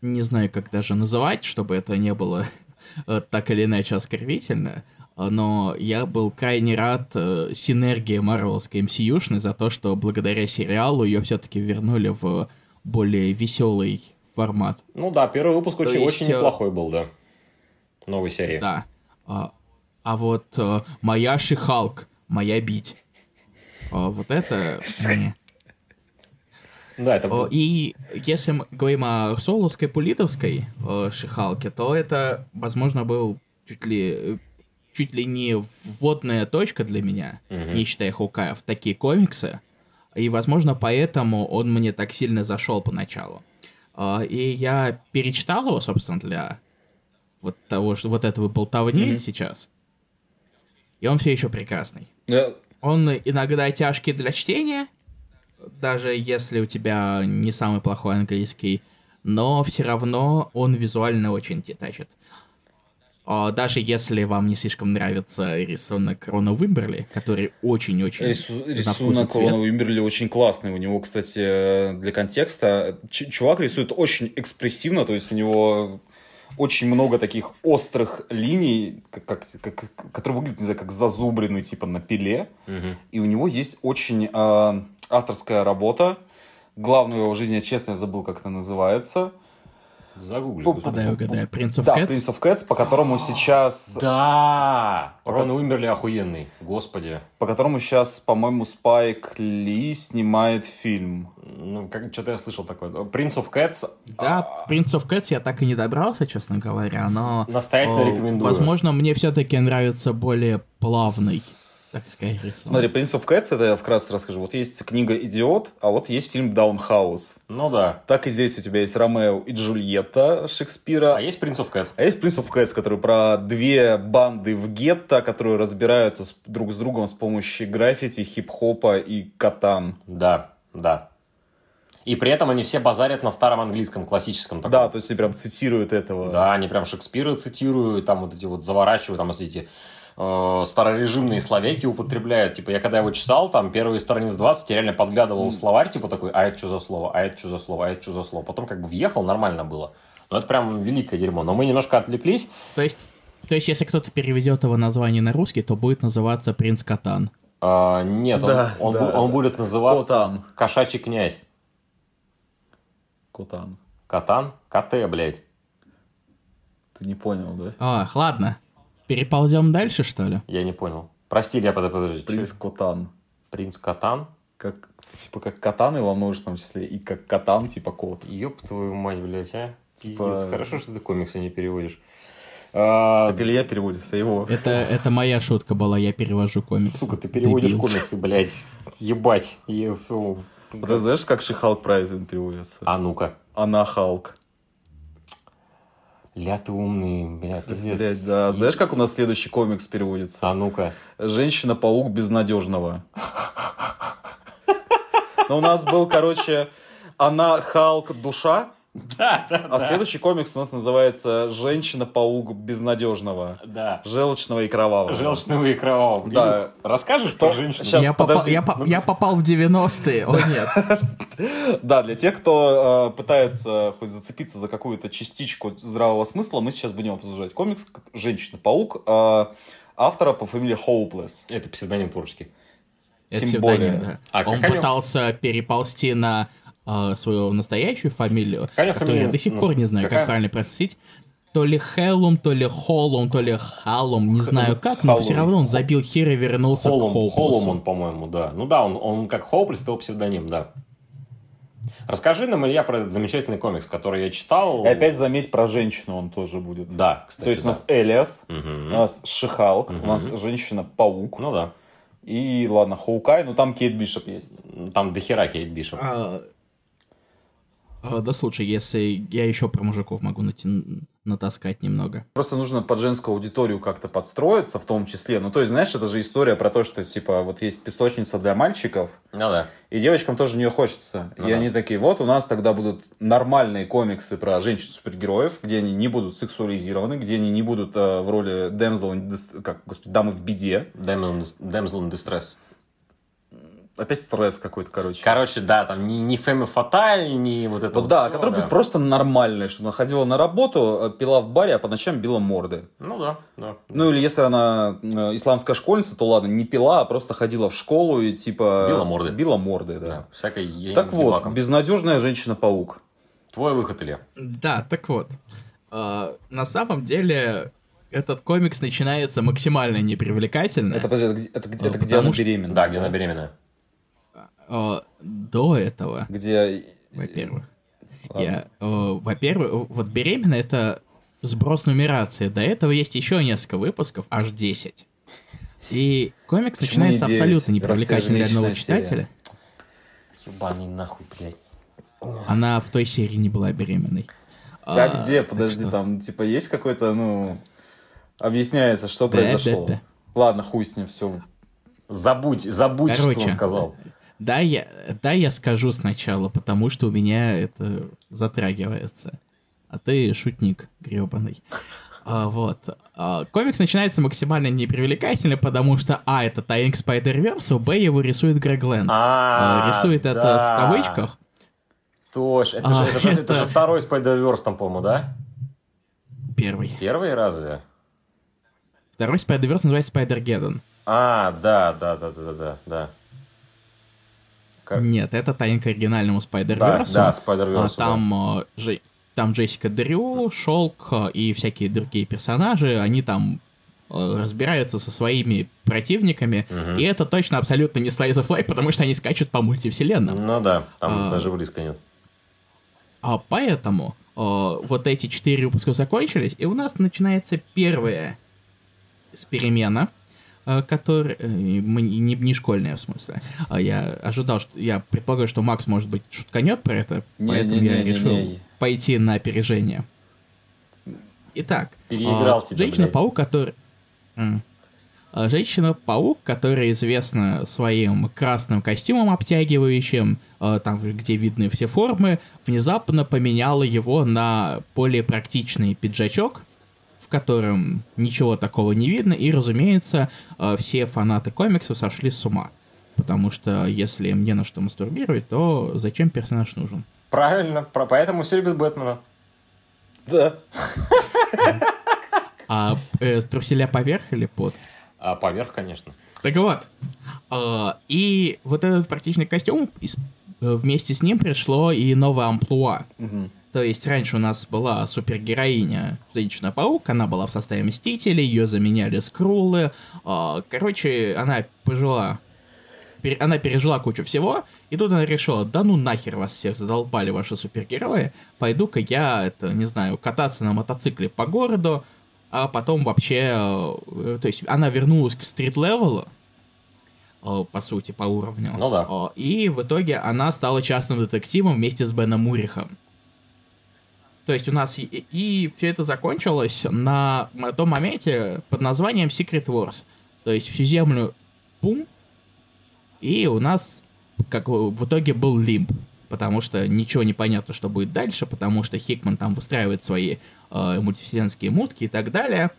не знаю, как даже называть, чтобы это не было э, так или иначе оскорбительно, но я был крайне рад синергии Марвелской MCU-шной за то, что благодаря сериалу ее все-таки вернули в более веселый формат. Ну да, первый выпуск очень, есть, очень неплохой был, да. Новой серии. Да. А, а вот а, моя Шихалк, моя бить. Вот это... Да, это... И если мы говорим о соловской пулитовской Шихалке, то это, возможно, был чуть ли чуть ли не вводная точка для меня, mm не считая Хукая, в такие комиксы. И, возможно, поэтому он мне так сильно зашел поначалу. И я перечитал его, собственно, для вот того, что вот этого болтовни mm-hmm. сейчас. И он все еще прекрасный. Yeah. Он иногда тяжкий для чтения, даже если у тебя не самый плохой английский, но все равно он визуально очень тащит. Даже если вам не слишком нравится рисунок Рона Уимберли, который очень-очень Рису... Рисунок Рона Уимберли очень классный. У него, кстати, для контекста, чувак рисует очень экспрессивно, то есть у него очень много таких острых линий, как, как, как, которые выглядят, не знаю, как зазубрины, типа на пиле. Угу. И у него есть очень э, авторская работа. Главную его в жизни, я честно забыл, как это называется. Загугли. Угадай, угадай. Prince of да, Cats? Prince of Cats, по которому сейчас... Да! Рон Уимберли охуенный, господи. По которому сейчас, по-моему, Спайк Ли снимает фильм. Ну, как, что-то я слышал такое. Prince of Cats... Да, а... Prince of Cats я так и не добрался, честно говоря, но... Настоятельно рекомендую. Возможно, мне все-таки нравится более плавный Смотри, Prince of Cats, это я вкратце расскажу. Вот есть книга «Идиот», а вот есть фильм «Даунхаус». Ну да. Так и здесь у тебя есть Ромео и Джульетта Шекспира. А есть Prince of Cats. А есть Prince of Cats, который про две банды в гетто, которые разбираются с, друг с другом с помощью граффити, хип-хопа и катан. Да, да. И при этом они все базарят на старом английском, классическом. Таком. Да, то есть они прям цитируют этого. Да, они прям Шекспира цитируют, там вот эти вот заворачивают, там, эти э, старорежимные словеки употребляют. Типа, я когда его читал, там, первые страницы 20, я реально подглядывал в словарь, типа, такой, а это что за слово, а это что за слово, а это что за слово. Потом как бы въехал, нормально было. Но это прям великое дерьмо. Но мы немножко отвлеклись. То есть, то есть если кто-то переведет его название на русский, то будет называться «Принц Катан». А, нет, да, он, да, он, он будет называться Котан. «Кошачий князь». Котан. Катан? КТ, блядь. Ты не понял, да? А, ладно. Переползем дальше, что ли? Я не понял. Прости, я подожди. Принц что? Котан. Принц Катан? Как, типа, как катаны во множественном числе, и как катан, типа кот. Ёб твою мать, блядь, а? Типа... Пиздец, хорошо, что ты комиксы не переводишь. А... Так или я переводит, это его. Это, это моя шутка была, я перевожу комиксы. Сука, ты переводишь Дебил. комиксы, блядь. Ебать. Е... Ты знаешь, как Шихалк Прайзен переводится? А ну-ка. Она Халк. Ля ты умный, бля, пиздец. Блядь, да. Знаешь, как у нас следующий комикс переводится? А ну-ка. Женщина-паук безнадежного. Но у нас был, короче, она Халк душа, да, да, а да. следующий комикс у нас называется «Женщина-паук безнадежного». Да. Желчного и кровавого. Желчного и кровавого. Да. Расскажешь про женщину? Сейчас, я, попал, я, ну... я попал в 90-е, о нет. Да, для тех, кто э, пытается хоть зацепиться за какую-то частичку здравого смысла, мы сейчас будем обсуждать комикс «Женщина-паук» э, автора по фамилии Hopeless. Это псевдоним творческий. Тем более. Да. А Он пытался переползти на э, свою настоящую фамилию, Какая которую я до сих пор не знаю, Какая? как правильно произносить. То ли Хеллум, то ли Холлум, то ли Халум, не знаю как, но все равно он забил хер и вернулся Холлум, к Хоуплесу. Холлум он, по-моему, да. Ну да, он, он как Хоуплес, его псевдоним, да. Расскажи нам, Илья, про этот замечательный комикс, который я читал. И опять заметь, про женщину он тоже будет. Да, кстати. То есть да. у нас Элиас, угу. у нас Шихалк, угу. у нас Женщина-паук. Ну да. И, ладно, Хоукай, ну там Кейт Бишоп есть. Там дохера Кейт Бишоп. А, да слушай, если я еще про мужиков могу найти, натаскать немного. Просто нужно под женскую аудиторию как-то подстроиться, в том числе. Ну, то есть, знаешь, это же история про то, что, типа, вот есть песочница для мальчиков, ну да. и девочкам тоже в нее хочется. Ну, и да. они такие, вот, у нас тогда будут нормальные комиксы про женщин-супергероев, где они не будут сексуализированы, где они не будут э, в роли in, как, господи, дамы в беде. Damsel in distress. Опять стресс какой-то, короче. Короче, да, там не, не Фэми Фаталь, не вот это вот. вот да, всё, который да. будет просто нормальный, чтобы она ходила на работу, э, пила в баре, а по ночам била морды. Ну да, да. Ну или если она э, исламская школьница, то ладно, не пила, а просто ходила в школу и типа... Била морды. Била морды, да. Да, всякой Так вот, зевакам. безнадежная женщина-паук. Твой выход, Илья. Да, так вот. А, на самом деле, этот комикс начинается максимально непривлекательно. Это, подожди, это, где- это, это где она беременна? Да, где она беременная. А, до этого, Где... во-первых. Я, э, во-первых, вот беременна это сброс нумерации. До этого есть еще несколько выпусков, аж 10. И комикс Почему начинается не 9? абсолютно непривлекательно для одного Ежемесячная серия. читателя. Ебаный нахуй, блядь. Она в той серии не была беременной. А, А, где? Подожди, там типа есть какой-то, ну... Объясняется, что Да, произошло. да, Ладно, хуй с ним, все. Забудь, забудь, что он Короче. сказал. Да, я, да, я скажу сначала, потому что у меня это затрагивается. А ты шутник гребаный. А, вот. А, комикс начинается максимально непривлекательно, потому что, а, это тайник Spider-Verse, б, его рисует Грег Лэнд. А, А, рисует это да. с кавычках. Точно. Это, А, же, это, же, это же второй Spider-Verse там, по-моему, да? Первый. Первый разве? Второй Spider-Verse называется Spider-Geddon. А, да, да, да, да, да, да, да. Как- Нет, это тайник оригинальному Да, Spider-Verse. да, А, Spider-Verse. да. там, э, Джей- там Джессика Дрю, Шелк э, и всякие другие персонажи, они там э, разбираются со своими противниками, Мгм. и это точно абсолютно не Slice of Life, потому что они скачут по мультивселенным. Ну да, там А. даже близко нет. А поэтому э, вот эти четыре выпуска закончились, и у нас начинается первая с перемена, который э, не, не школьная в смысле. А я ожидал, что я предполагаю, что Макс может быть шутканет про это, Не, поэтому не, я не, не, решил не. пойти на опережение. Итак, Переиграл а, тебя, Женщина-паук, который... А, Женщина-паук, которая известна своим красным костюмом обтягивающим, там, где видны все формы, внезапно поменяла его на более практичный пиджачок, в котором ничего такого не видно, и, разумеется, а, все фанаты комиксов сошли с ума. Потому что если им не на что мастурбировать, то зачем персонаж нужен? Правильно, про- поэтому все любят Бэтмена. Да. А э, труселя поверх или под? А поверх, конечно. Так вот, а, и вот этот практичный костюм, э, вместе с ним пришло и новое амплуа. Мгм. То есть раньше у нас была супергероиня Женщина-паук, она была в составе Мстителей, ее заменяли Скрулы. А, Короче, она пожила, она пережила кучу всего, и тут она решила, да ну нахер вас всех задолбали ваши супергерои, пойду-ка я, это, не знаю, кататься на мотоцикле по городу, а потом вообще, э, то есть она вернулась к стрит-левелу, э, по сути, по уровню. Ну да. Э, И в итоге она стала частным детективом вместе с Беном Мурихом. То есть у нас и, все это закончилось на, том моменте под названием Secret Wars. То есть всю землю пум, и у нас как в итоге был лимб. Потому что ничего не понятно, что будет дальше, потому что Хикман там выстраивает свои э, мультивселенские мутки и так далее.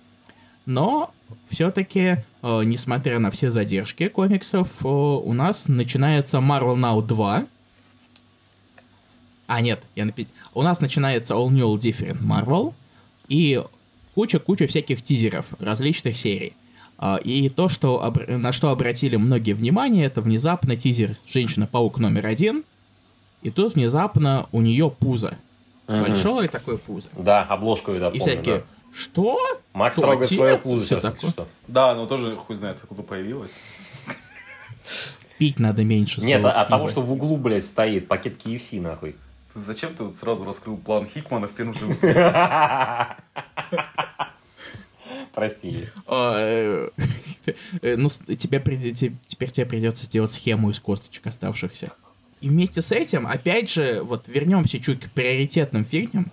Но все-таки, несмотря на все задержки комиксов, э, у нас начинается Marvel Now 2. А, нет, я напи... у нас начинается All New All Different Marvel и куча-куча всяких тизеров различных серий. А, И то, что, на что обратили многие внимание, это внезапно тизер «Женщина-паук номер один», и тут внезапно у нее пузо. Мгм. Большое такое пузо. Да, обложку я И помню, всякие, да. что? Макс Кто, трогает свое пузо сейчас, такое. что. Да, но тоже хуй знает, откуда появилась. Пить надо меньше Нет, от того, что в углу, блядь, стоит пакет KFC, нахуй. Зачем ты вот сразу раскрыл план Хикмана в первом же выпуске? Прости. А, э, э, Ну, теперь тебе придется сделать схему из косточек оставшихся. И вместе с этим, опять же, вот вернемся чуть к приоритетным фильмам.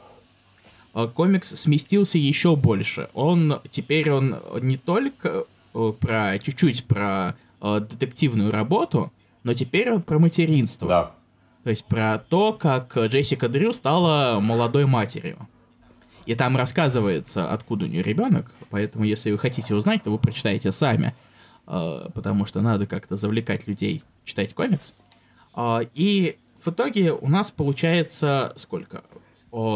А, Комикс сместился еще больше. Он теперь он не только э, про чуть-чуть про детективную работу, но теперь он про материнство. Да. То есть про то, как Джессика Дрю стала молодой матерью. И там рассказывается, откуда у нее ребенок, поэтому если вы хотите узнать, то вы прочитаете сами. э, потому что надо как-то завлекать людей читать комикс. Э, и в итоге у нас получается сколько?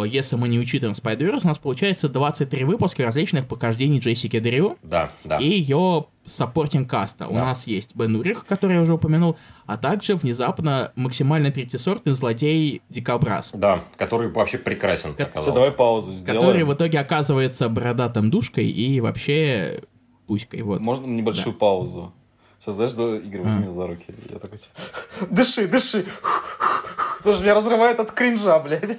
Если мы не учитываем Spider-Verse, у нас получается 23 выпуска различных похождений Джессики Дрю. Да, да. И ее supporting cast а. Да. У нас есть Бен Урих, который я уже упомянул, а также внезапно максимально третьесортный злодей Дикобраз. Да, который вообще прекрасен Ко- оказался. Давай паузу сделаем. Который в итоге оказывается бородатым душкой и вообще пуськой. Вот. Можно небольшую да. паузу? Сейчас, знаешь, что, Игорь, возьми а. меня за руки. Я такой, типа, дыши, дыши. Потому что меня разрывает от кринжа, блядь.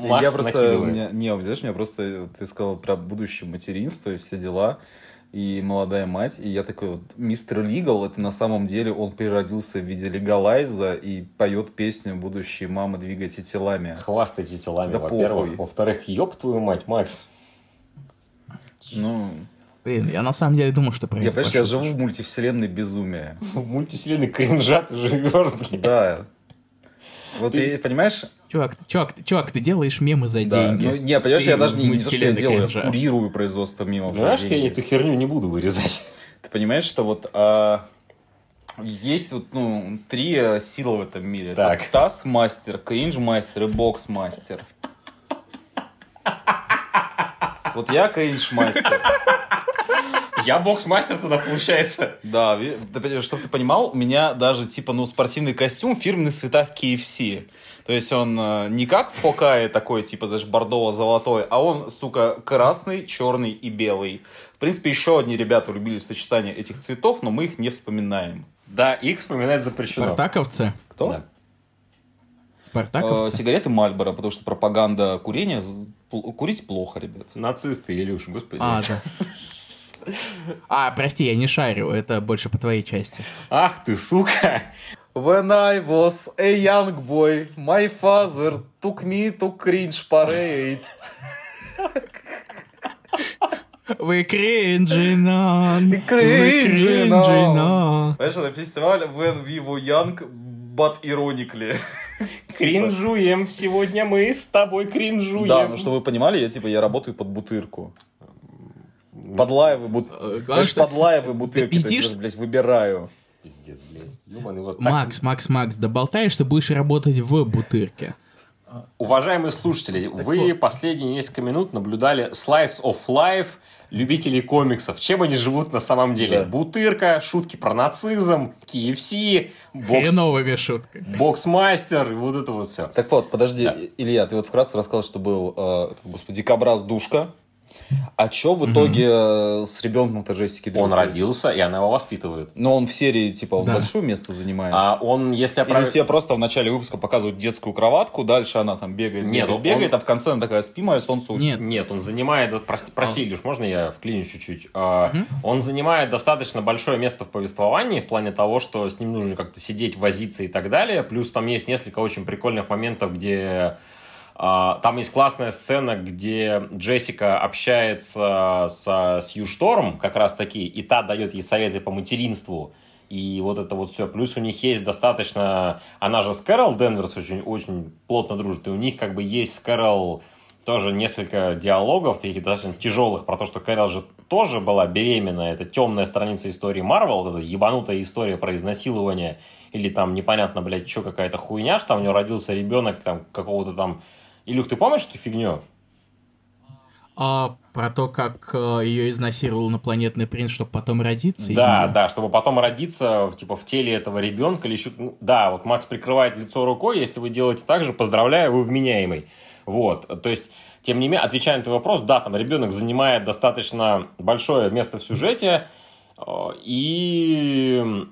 Макс я просто, меня, не, знаешь, меня просто, ты сказал про будущее материнство и все дела, и молодая мать, и я такой вот, мистер Лигал, это на самом деле он переродился в виде легалайза и поет песню «Будущие мамы, двигайте телами». Хвастайте телами, да во-первых. Во-вторых, ёб твою мать, Макс. Ну... Блин, я на самом деле думал, что про Я, понимаешь, я живу в мультивселенной безумия. В мультивселенной кринжа ты живешь, блин. Да. Вот и, понимаешь, Чувак, чувак, чувак, ты делаешь мемы за да, деньги. Ну, не, понимаешь, ты я даже не, не то, что я делаю, я курирую производство мемов Знаешь, что я эту херню не буду вырезать. Ты понимаешь, что вот а, есть вот, ну, три э, силы в этом мире. Так. Это Taskmaster, Cringe-мастер и Box-мастер. Вот я кринж-мастер. Я бокс-мастер тогда, получается. Да, чтобы ты понимал, у меня даже, типа, ну, спортивный костюм в фирменных цветах KFC. То есть он э, не как в Хокае такой, типа, знаешь, бордово-золотой, а он, сука, красный, черный и белый. В принципе, еще одни ребята любили сочетание этих цветов, но мы их не вспоминаем. Да, их вспоминать запрещено. Спартаковцы? Кто? Да. Спартаковцы? Э, сигареты Мальборо, потому что пропаганда курения... Курить плохо, ребят. Нацисты, Илюш, господи. А, да. А, прости, я не шарю, это больше по твоей части. Ах ты, сука! When I was a young boy, my father took me to cringe parade. We cringing on. We cringing on. Знаешь, на фестивале When we were young, but ironically. Кринжуем. Сегодня мы с тобой кринжуем. Да, ну что вы понимали, я типа, я работаю под бутырку. Подлаевы, бут... Э, Знаешь, подлаевы бутырки, то есть, блядь, выбираю. Пиздец, блядь. Ёбаный вот Макс, Макс, Макс, доболтай, что будешь работать в бутырке. Уважаемые слушатели, так вы вот. последние несколько минут наблюдали Slice of Life любителей комиксов. Чем они живут на самом деле? Да. Бутырка, шутки про нацизм, KFC, бокс... Хреновыми шутками. Боксмастер, и вот это вот все. Так вот, подожди, да. Илья, ты вот вкратце рассказал, что был, э, господи, дикобраз Душка, а что в итоге угу. с ребенком-то Джессики Дрю? Он родился, и она его воспитывает. Но он в серии, типа, он да. большое место занимает. А он, если я Или тебе просто в начале выпуска показывают детскую кроватку, дальше она там бегает, Нет, бегает, он, бегает, а в конце она такая, спи, мое солнце учит. Нет, Нет, он занимает, прости, прости а. Илюш, можно я вклинюсь чуть-чуть? А, угу. Он занимает достаточно большое место в повествовании, в плане того, что с ним нужно как-то сидеть, возиться и так далее. Плюс там есть несколько очень прикольных моментов, где там есть классная сцена, где Джессика общается с Сью Шторм, как раз таки, и та дает ей советы по материнству. И вот это вот все. Плюс у них есть достаточно... Она же с Кэрол Денверс очень, очень плотно дружит. И у них как бы есть с Кэрол тоже несколько диалогов, таких достаточно тяжелых, про то, что Кэрол же тоже была беременна. Это темная страница истории Марвел, вот эта ебанутая история про изнасилование или там непонятно, блядь, что какая-то хуйня, что там у нее родился ребенок там какого-то там Илюх, ты помнишь эту фигню? А, про то, как э, ее изнасиловал инопланетный принц, чтобы потом родиться? Да, да, чтобы потом родиться типа в теле этого ребенка или еще... Ну, да, вот Макс прикрывает лицо рукой, если вы делаете так же, поздравляю, вы вменяемый. Вот, то есть, тем не менее, отвечая на твой вопрос, да, там ребенок занимает достаточно большое место в сюжете, э, и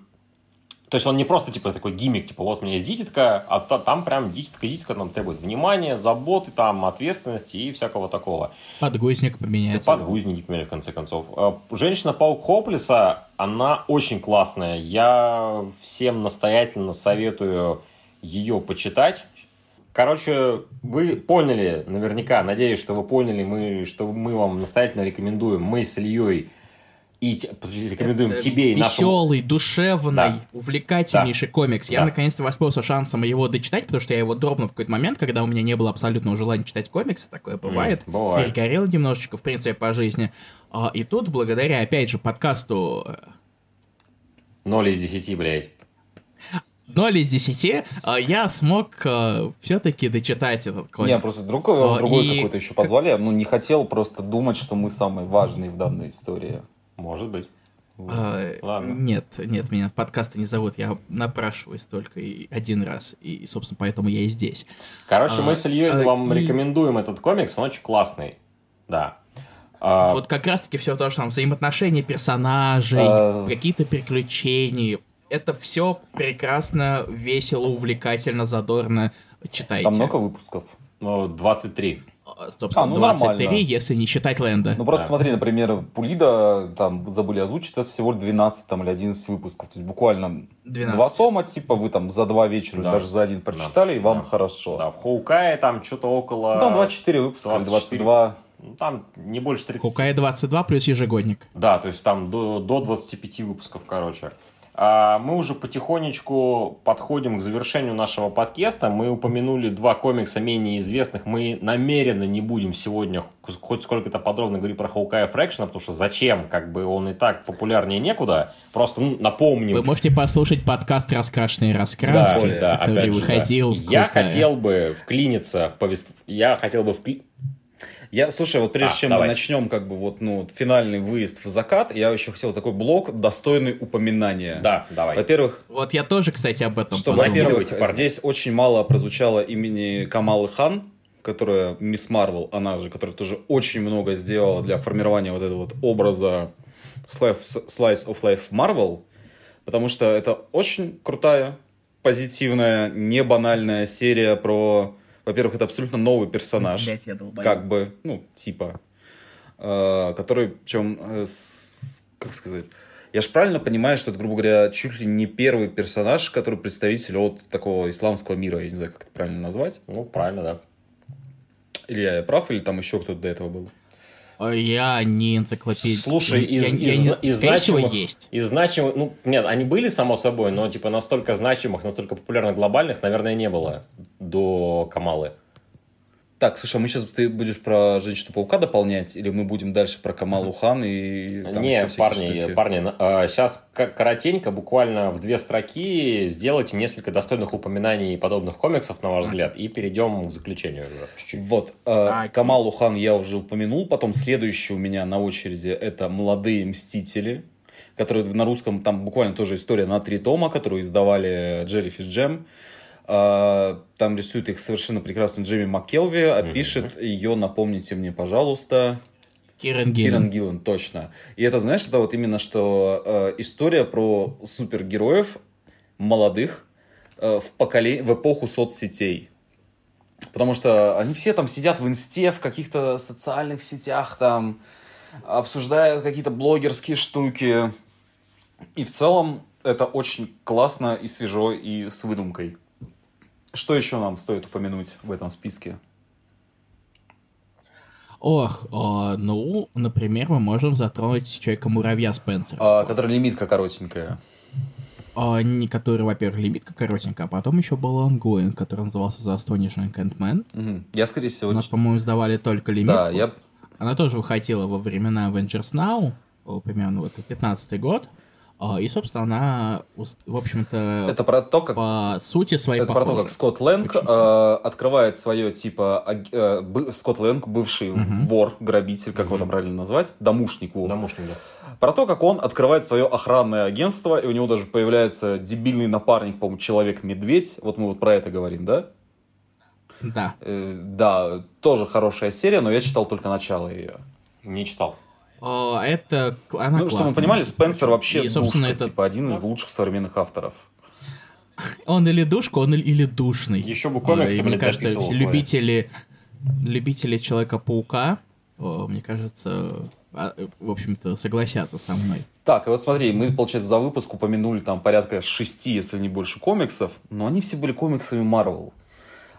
то есть он не просто типа такой гиммик, типа вот у меня есть дитятка, а та, там прям дитятка, дитятка там требует внимания, заботы, там ответственности и всякого такого. Подгузник поменять. Подгузники поменять в конце концов. А, Женщина-паук Хоплиса, она очень классная. Я всем настоятельно советую ее почитать. Короче, вы поняли наверняка, надеюсь, что вы поняли, мы, что мы вам настоятельно рекомендуем. Мы с Ильей и рекомендуем тебе и нашему... Веселый, душевный, да. увлекательнейший да. комикс. Я да. наконец-то воспользовался шансом его дочитать, потому что я его дропнул в какой-то момент, когда у меня не было абсолютного желания читать комиксы, такое бывает. Mm, бывает. Перегорел немножечко, в принципе, по жизни. А, и тут, благодаря, опять же, подкасту 0 из 10, блядь. 0 из 10 а, я смог а, все-таки дочитать этот комикс. Не, просто вдруг его другой и... какой-то еще позвали. Я ну, не хотел просто думать, что мы самые важные в данной истории. Может быть. А, Ладно. Нет, нет, меня подкасты не зовут, я напрашиваюсь только и один раз, и, собственно, поэтому я и здесь. Короче, а, мы с Ильей а, вам и... рекомендуем этот комикс, он очень классный, да. А... Вот как раз-таки все то, что там взаимоотношения персонажей, а... какие-то приключения, это все прекрасно, весело, увлекательно, задорно читайте. Там много выпусков? Ну, 23. Стоп, стоп, а, ну 23, нормально. если не считать Ленда. Ну просто да. смотри, например, Пулида, там, забыли озвучить, это всего 12 там, или 11 выпусков. То есть буквально 12. два тома, типа, вы там за два вечера, да. даже за один прочитали, да. и вам да. хорошо. Да, в Хоукае там что-то около... Ну, там 24 выпуска, 24. 22. Ну, там не больше 30. Хоукае 22 плюс ежегодник. Да, то есть там до, до 25 выпусков, короче. А, мы уже потихонечку подходим к завершению нашего подкаста. Мы упомянули два комикса менее известных. Мы намеренно не будем сегодня хоть сколько-то подробно говорить про Хоукая Фрэкшена, потому что зачем? Как бы он и так популярнее некуда. Просто ну, напомним. Вы можете послушать подкаст «Раскрашенные раскраски», да, да, который выходил. Да. Я хотел бы вклиниться в повест... Я хотел бы вклиниться я, слушай, вот прежде а, чем давай. мы начнем, как бы, вот, ну, финальный выезд в закат, я еще хотел такой блок, достойный упоминания. Да, давай. Во-первых... Вот я тоже, кстати, об этом Что, во-первых, здесь очень мало прозвучало имени Камалы Хан, которая Мисс Марвел, она же, которая тоже очень много сделала для формирования вот этого вот образа Slice of Life Marvel, потому что это очень крутая, позитивная, не банальная серия про во-первых, это абсолютно новый персонаж. Блять, я как бы, ну, типа, э, который, чем, э, с, как сказать, я же правильно понимаю, что это, грубо говоря, чуть ли не первый персонаж, который представитель от такого исламского мира, я не знаю, как это правильно назвать. Ну, правильно, да. Или я прав, или там еще кто-то до этого был? Я не энциклопедия. Слушай, из, я, из, я, из, значимых, есть. из значимых, ну, нет, они были, само собой, но, типа, настолько значимых, настолько популярных, глобальных, наверное, не было до Камалы. Так, слушай, а мы сейчас ты будешь про Женщину-паука дополнять, или мы будем дальше про Камалу Хан и там Не, парни, штуки? парни, сейчас а, коротенько, буквально в две строки сделайте несколько достойных упоминаний подобных комиксов, на ваш взгляд, и перейдем к заключению уже чуть-чуть. Вот, а, Камалу Хан я уже упомянул, потом следующий у меня на очереди это «Молодые мстители», которые на русском, там буквально тоже история на три тома, которую издавали Jellyfish Jam. А, там рисует их совершенно прекрасно Джейми МакКелви, а mm-hmm. пишет ее, напомните мне, пожалуйста, Киран Гиллен. Гиллен, точно. И это, знаешь, это вот именно что э, история про супергероев молодых э, в, поколе... в эпоху соцсетей. Потому что они все там сидят в инсте, в каких-то социальных сетях, там, обсуждают какие-то блогерские штуки. И в целом это очень классно и свежо, и с выдумкой. Что еще нам стоит упомянуть в этом списке? Ох, о, ну, например, мы можем затронуть Человека-муравья Спенсера. А, который лимитка коротенькая. А, не, который, во-первых, лимитка коротенькая, а потом еще был ангоин, который назывался The Astonishing Ant-Man. Угу. Я, скорее всего... У нас, по-моему, сдавали только лимитку. Да, я... Она тоже выходила во времена Avengers Now, примерно вот 15 год. А, и, собственно, она, в общем-то, это про то, как по сути своей Это похожа. про то, как Скотт Лэнг э, открывает свое типа э, б, Скотт Лэнг, бывший угу. вор, грабитель, как угу. его там правильно назвать, домушник. Вор. Домушник, да. Про то, как он открывает свое охранное агентство, и у него даже появляется дебильный напарник, по-моему, человек-медведь. Вот мы вот про это говорим, да? Да. Э, да, тоже хорошая серия, но я читал только начало ее. Не читал. Это она Ну, чтобы мы понимали, Спенсер вообще и, душка, это... типа один из лучших современных авторов. Он или душка, он или душный. Еще бы комиксы, Мне кажется, любители, любители Человека-паука, мне кажется, а, в общем-то, согласятся со мной. Так, и вот смотри, мы, получается, за выпуск упомянули там порядка шести, если не больше, комиксов, но они все были комиксами Марвел.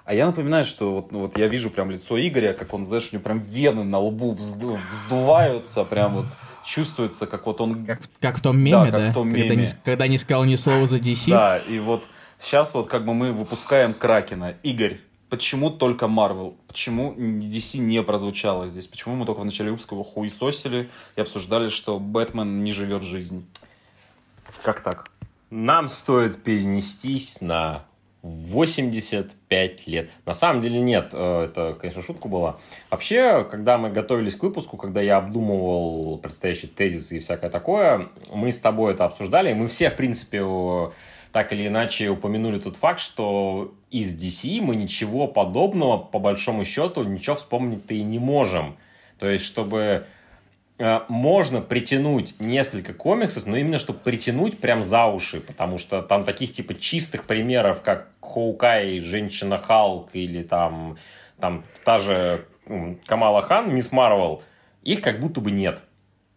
А я напоминаю, что вот, ну, вот я вижу прям лицо Игоря, как он, знаешь, у него прям вены на лбу взду, вздуваются, прям вот чувствуется, как вот он... Как, как в том меме, да? Как да? в том меме. Когда, не, когда не сказал ни слова за DC. Да, и вот сейчас вот как бы мы выпускаем Кракена. Игорь, почему только Марвел? Почему DC не прозвучало здесь? Почему мы только в начале выпуска его хуесосили и обсуждали, что Бэтмен не живет жизнь? Как так? нам стоит перенестись на 85 лет. На самом деле нет, э, это, конечно, шутка была. Вообще, когда мы готовились к выпуску, когда я обдумывал предстоящие тезисы и всякое такое, мы с тобой это обсуждали, мы все, в принципе, так или иначе упомянули тот факт, что из DC мы ничего подобного, по большому счету, ничего вспомнить-то и не можем. То есть, чтобы э, можно притянуть несколько комиксов, но именно чтобы притянуть прям за уши, потому что там таких типа чистых примеров, как Хоукай, Женщина Халк или там, там та же Камала Хан, Мисс Марвел, их как будто бы нет.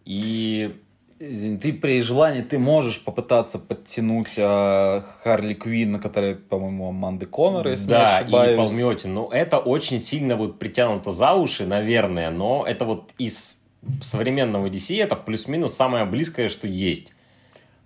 И Извини, ты при желании ты можешь попытаться подтянуть э, Харли Квинн, которая, по-моему, Аманды Коннор, если да, не ошибаюсь. и Палмиотин. Ну, это очень сильно вот притянуто за уши, наверное, но это вот из современного DC это плюс-минус самое близкое, что есть.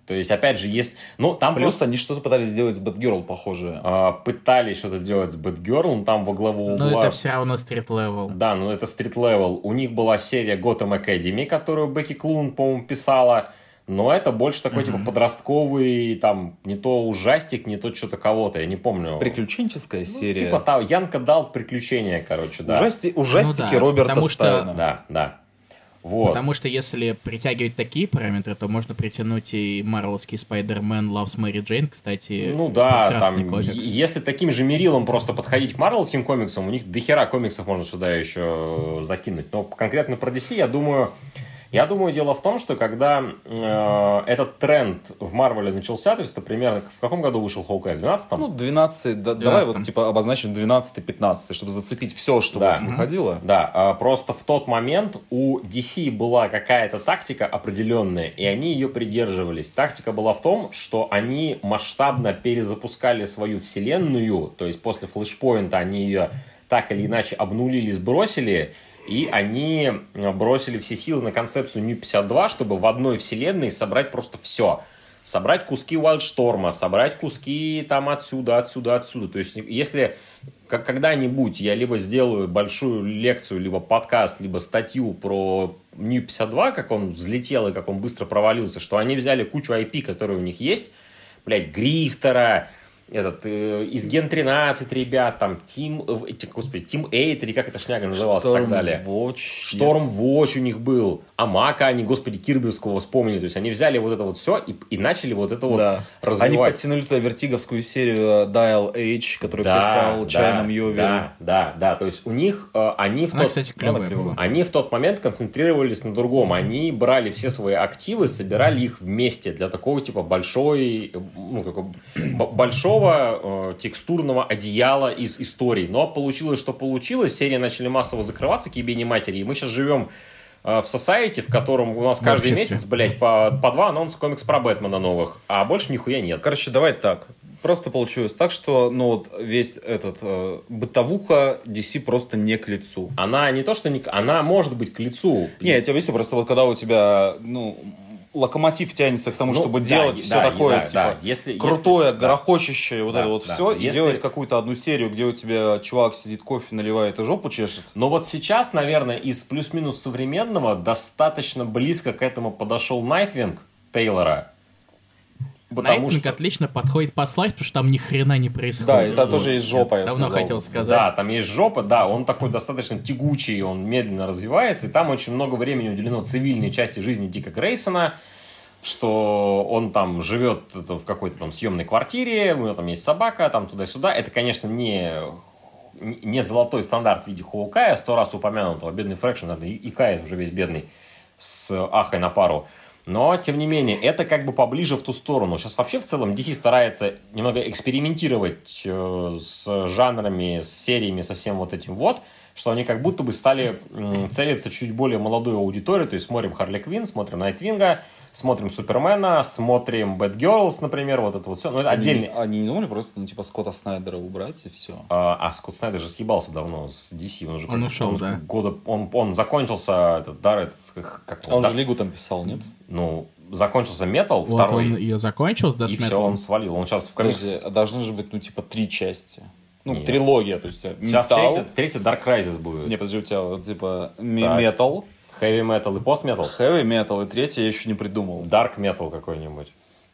То есть, опять же, есть... Ну, там Плюс просто... они что-то пытались сделать с Бэтгерл, похоже. А, пытались что-то сделать с Бэтгерл, но там во главу угла... Но это все равно street level. Да, ну это street level. У них была серия Gotham Academy, которую Бекки Клунан, по-моему, писала. Но это больше такой, uh-huh. типа, подростковый, там, не то ужастик, не то что-то кого-то, я не помню. Приключенческая ну, серия. Типа, там, young adult приключения, короче, да. Ужасти, ужастики ну, да, Роберта потому Стайна. Что... Да, да. Вот. Потому что если притягивать такие параметры, то можно притянуть и Марвелский Spider-Man Loves Mary Jane, кстати. Ну да, там, комикс. если таким же мерилом просто подходить к марвелским комиксам, у них дохера комиксов можно сюда еще закинуть. Но конкретно про DC, я думаю, я думаю, дело в том, что когда э, этот тренд в Марвеле начался, то есть это примерно в каком году вышел Хоукай? В 12-м? Ну, 12 да, давай вот типа обозначим 12-15, чтобы зацепить все, что да. вот выходило. Да, э, просто в тот момент у DC была какая-то тактика определенная, и они ее придерживались. Тактика была в том, что они масштабно перезапускали свою вселенную, то есть после флешпоинта они ее так или иначе обнулили, сбросили, и они э, бросили все силы на концепцию New 52, чтобы в одной вселенной собрать просто все. Собрать куски Wildstorm, собрать куски там отсюда, отсюда, отсюда. То есть, если как когда-нибудь я либо сделаю большую лекцию, либо подкаст, либо статью про New 52, как он взлетел и как он быстро провалился, что они взяли кучу IP, которые у них есть, блядь, Грифтера, этот, э, из Ген 13 ребят, там, Team, э, господи, Team 8, или как эта шняга называлась и так далее. Watch. Storm Watch у них был. Амака они, господи, Кирбевского вспомнили. То есть они взяли вот это вот все и, и начали вот это вот да. развивать. Они подтянули туда вертиговскую серию э, Dial H, которую да, писал да, Чайном Йовель. Да, да, да. То есть у них, э, они в Она, тот... кстати. Они в тот момент концентрировались на другом. Они брали все свои активы, собирали их вместе для такого типа большой, ну, как, большого э, текстурного одеяла из историй. Но получилось, что получилось. Серии начали массово закрываться к ебени матери. И мы сейчас живем э, в Society, в котором у нас каждый месяц, блядь, по, по два анонса комикс про Бэтмена новых, а больше нихуя нет. Короче, давай так. Просто получилось так, что ну вот весь этот э, бытовуха DC просто не к лицу. Она не то, что не... Она может быть к лицу. Не, я тебе объясню, просто вот когда у тебя, ну, локомотив тянется к тому, ну, чтобы да, делать да, все да, такое, да, типа, да. Если, крутое, если, грохочущее, да, вот да, это вот да. все, если... и делать какую-то одну серию, где у тебя чувак сидит, кофе наливает и жопу чешет. Но вот сейчас, наверное, из плюс-минус современного достаточно близко к этому подошел Nightwing Тейлора. Потому Nightwing что... отлично подходит под slice, потому что там ни хрена не происходит. Да, там тоже есть жопа, я Давно сказал. хотел сказать. Да, там есть жопа, да, он такой достаточно тягучий, он медленно развивается, и там очень много времени уделено цивильной части жизни Дика Грейсона, что он там живет в какой-то там съемной квартире, у него там есть собака, там туда-сюда. Это, конечно, не не золотой стандарт в виде Хоукая, сто раз упомянутого, бедный Фрэкшн, это и Кай уже весь бедный, с Ахой на пару. Но, тем не менее, это как бы поближе в ту сторону. Сейчас вообще в целом DC старается немного экспериментировать э, с жанрами, с сериями, со всем вот этим вот, что они как будто бы стали целиться чуть более молодую аудиторию, то есть смотрим Харли Квинн, смотрим Найтвинга, смотрим Супермена, смотрим Bad Girls, например, вот это вот все. Ну, это отдельный. Они не думали просто, ну, типа, Скотта Снайдера убрать и все. А, а Скотт Снайдер же съебался давно с DC. Он уже он ушел, он, да. Года, он, он закончился, этот, дар, этот, как, а он да, же Лигу там писал, нет? Ну, закончился метал вот второй. он ее закончил с И все, он свалил. Он сейчас в комикс... Подожди, а должны же быть, ну, типа, три части. Ну, Нет. трилогия, то есть Сейчас металл... третья, третья Dark Crisis будет. Не, подожди, у тебя вот, типа, метал, Heavy metal и metal? Heavy metal, и третий я еще не придумал. Dark metal какой-нибудь.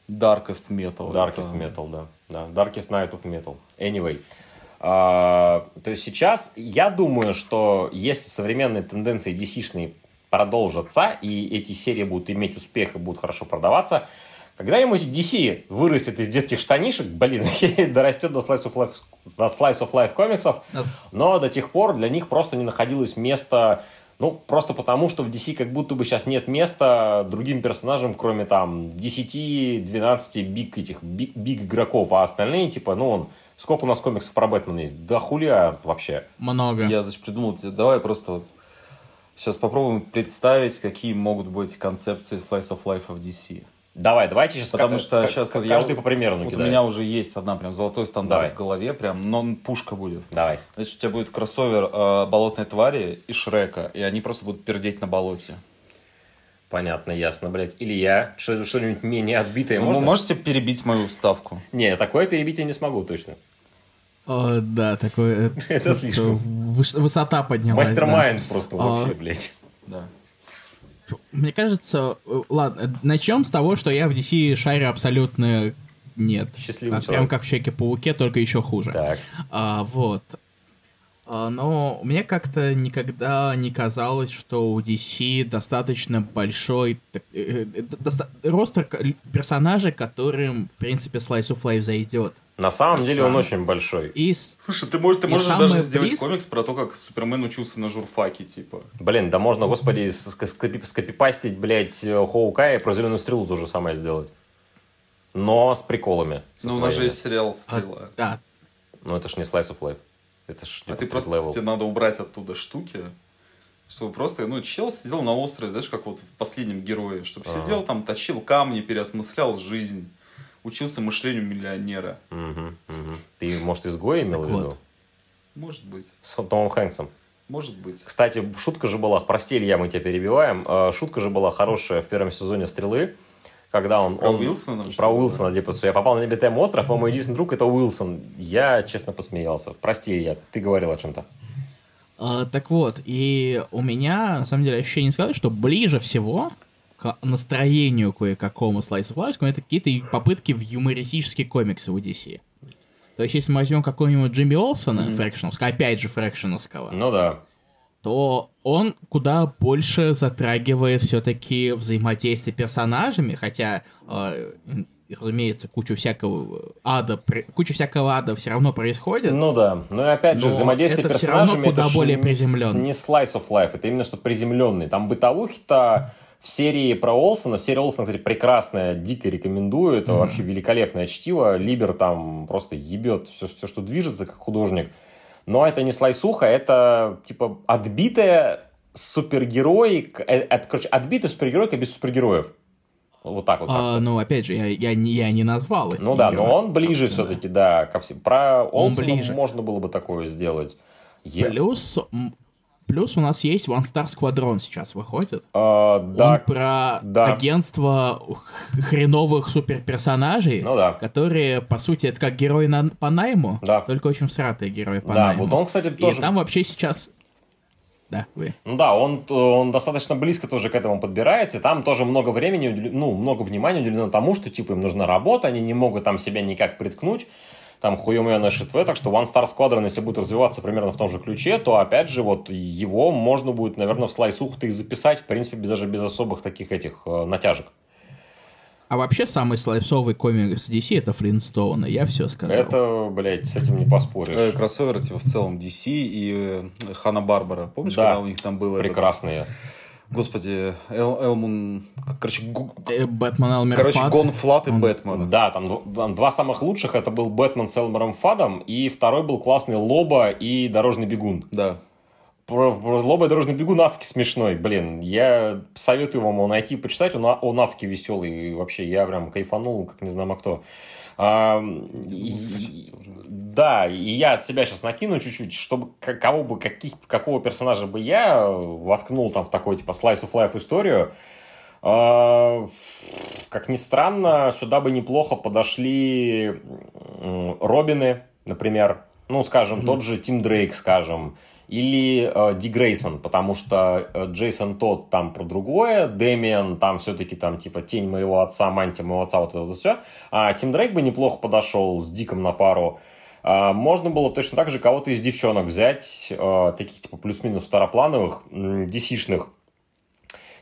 Darkest Metal. Darkest это... Metal, да. да. Darkest Night of Metal. Anyway. А, то есть сейчас я думаю, что если современные тенденции DC-шные продолжатся, и эти серии будут иметь успех и будут хорошо продаваться, когда-нибудь DC вырастет из детских штанишек, блин, и дорастет до Slice of Life, до Slice of Life комиксов, но до тех пор для них просто не находилось места, ну, просто потому, что в DC как будто бы сейчас нет места другим персонажам, кроме там 10-12 биг этих, биг, биг игроков, а остальные, типа, ну, он Сколько у нас комиксов про Бэтмена есть? Да хуля вообще. Много. Я, значит, придумал, давай просто вот сейчас попробуем представить, какие могут быть концепции Slice of Life в DC. Давай, давайте сейчас Потому как, что как, сейчас как, каждый я, по примеру вот У меня уже есть одна прям золотой стандарт Давай. в голове, прям, но пушка будет. Давай. Значит, у тебя будет кроссовер э, болотной твари и Шрека, и они просто будут пердеть на болоте. Понятно, ясно, блядь. Или я, что-нибудь менее отбитое ну, можно? Вы можете перебить мою вставку? Не, такое перебить я не смогу точно. О, да, такое... Это слишком. Высота поднялась. Мастер-майнд просто вообще, блядь. Да. Мне кажется, э, ладно, начнем с того, что я в DC шарю абсолютно нет. Счастливый а, человек. Прям как в Человеке-пауке, только еще хуже. Так. А, вот. А, но мне как-то никогда не казалось, что у DC достаточно большой так, э, э, доста- ростер персонажей, которым, в принципе, Slice of Life зайдет. На самом деле он очень большой. И, Слушай, ты, можешь, ты можешь даже сделать близ... комикс про то, как Супермен учился на журфаке, типа. Блин, да можно, господи, скопипастить, блядь, Хоукая и про зеленую стрелу то же самое сделать. Но с приколами. Ну, у нас же есть сериал «Стрела». А, да. Ну, это ж не Slice of Life. Это ж а ты просто level. тебе надо убрать оттуда штуки, чтобы просто, ну, чел сидел на острове, знаешь, как вот в последнем герое, чтобы ага. сидел там, точил камни, переосмыслял жизнь, учился мышлению миллионера. Угу, угу. Ты, может, изгой имел в виду? Может быть. С Томом Хэнксом. Может быть. Кстати, шутка же была, прости, Илья, мы тебя перебиваем, а, шутка же была хорошая в первом сезоне «Стрелы», когда он... Про он, Уилсона? Про Уилсона, типа, я попал на небитаем остров, а мой единственный друг это Уилсон. Я, честно, посмеялся. Прости, я, ты говорил о чем-то. А, так вот, и у меня, на самом деле, ощущение сказать, что ближе всего к настроению кое-какому Slice of Life, это какие-то попытки в юмористические комиксы у DC. То есть, если мы возьмем какого-нибудь Джимми Олсона, mm-hmm. фрэкшеновского, опять же фрэкшеновского, ну да то он куда больше затрагивает все-таки взаимодействие персонажами, хотя, э, разумеется, кучу всякого ада, куча всякого ада все равно происходит. Ну да, но и опять же, Но взаимодействие это персонажами куда это более не, приземленный. не slice of life, это именно что приземленный. Там бытовухи-то в серии про Олсона, серия Олсона, кстати, прекрасная, дико рекомендую, это mm-hmm. вообще великолепное чтиво, Либер там просто ебет все, все, что движется, как художник но это не слайсуха, это типа отбитая супергероик, э, это, короче, отбитая супергеройка без супергероев. Вот так вот. А, ну, опять же, я, я, я не назвал Ну да, но он ближе все-таки, да, ко всем. Про Олсона ближе. можно было бы такое сделать. Е... Плюс Плюс у нас есть One Star Squadron сейчас выходит. А, да. Он про да. агентство хреновых суперперсонажей, ну, да. которые, по сути, это как герои на, по найму, да. только очень всратые герои по да, найму. вот он, кстати, тоже... И там вообще сейчас... Да, вы. Ну да, он, он достаточно близко тоже к этому подбирается, и там тоже много времени, ну, много внимания уделено тому, что, типа, им нужна работа, они не могут там себя никак приткнуть, там хуемёное ШТВ, так что One Star Squadron, если будет развиваться примерно в том же ключе, то, опять же, вот его можно будет, наверное, в слайсуху-то и записать, в принципе, без, даже без особых таких этих э, натяжек. А вообще самый слайсовый комикс DC это Флинстоуны, я все сказал. Это, блядь, с этим не поспоришь. Э, кроссовер типа в целом DC и э, Хана Барбара. Помнишь, да. когда у них там было Прекрасные. Этот... Господи, Эл, Элмун... Короче, гу... Э, Бэтмен Элмер Короче, Гон Флат и Он... Бэтмен. Да, там, там два самых лучших. Это был Бэтмен с Элмером Фадом, и второй был классный Лоба и Дорожный бегун. Да. Про, про Лоба и Дорожный бегун адски смешной. Блин, я советую вам его найти и почитать. Он, он адски веселый. Вообще, я прям кайфанул, как не знаю, а кто. А, и, да, и я от себя сейчас накину чуть-чуть, чтобы кого бы, каких, какого персонажа бы я воткнул там в такой типа slice of life историю. А, как ни странно, сюда бы неплохо подошли Робины, например. Ну, скажем, mm-hmm. тот же Тим Дрейк, скажем. Или э, Ди Грейсон, потому что э, Джейсон тот там про другое, Дэмиан там все-таки там типа тень моего отца, мантия моего отца, вот это вот все. А Тим Дрейк бы неплохо подошел с Диком на пару. А, можно было точно так же кого-то из девчонок взять, э, таких типа плюс-минус второплановых, DC-шных,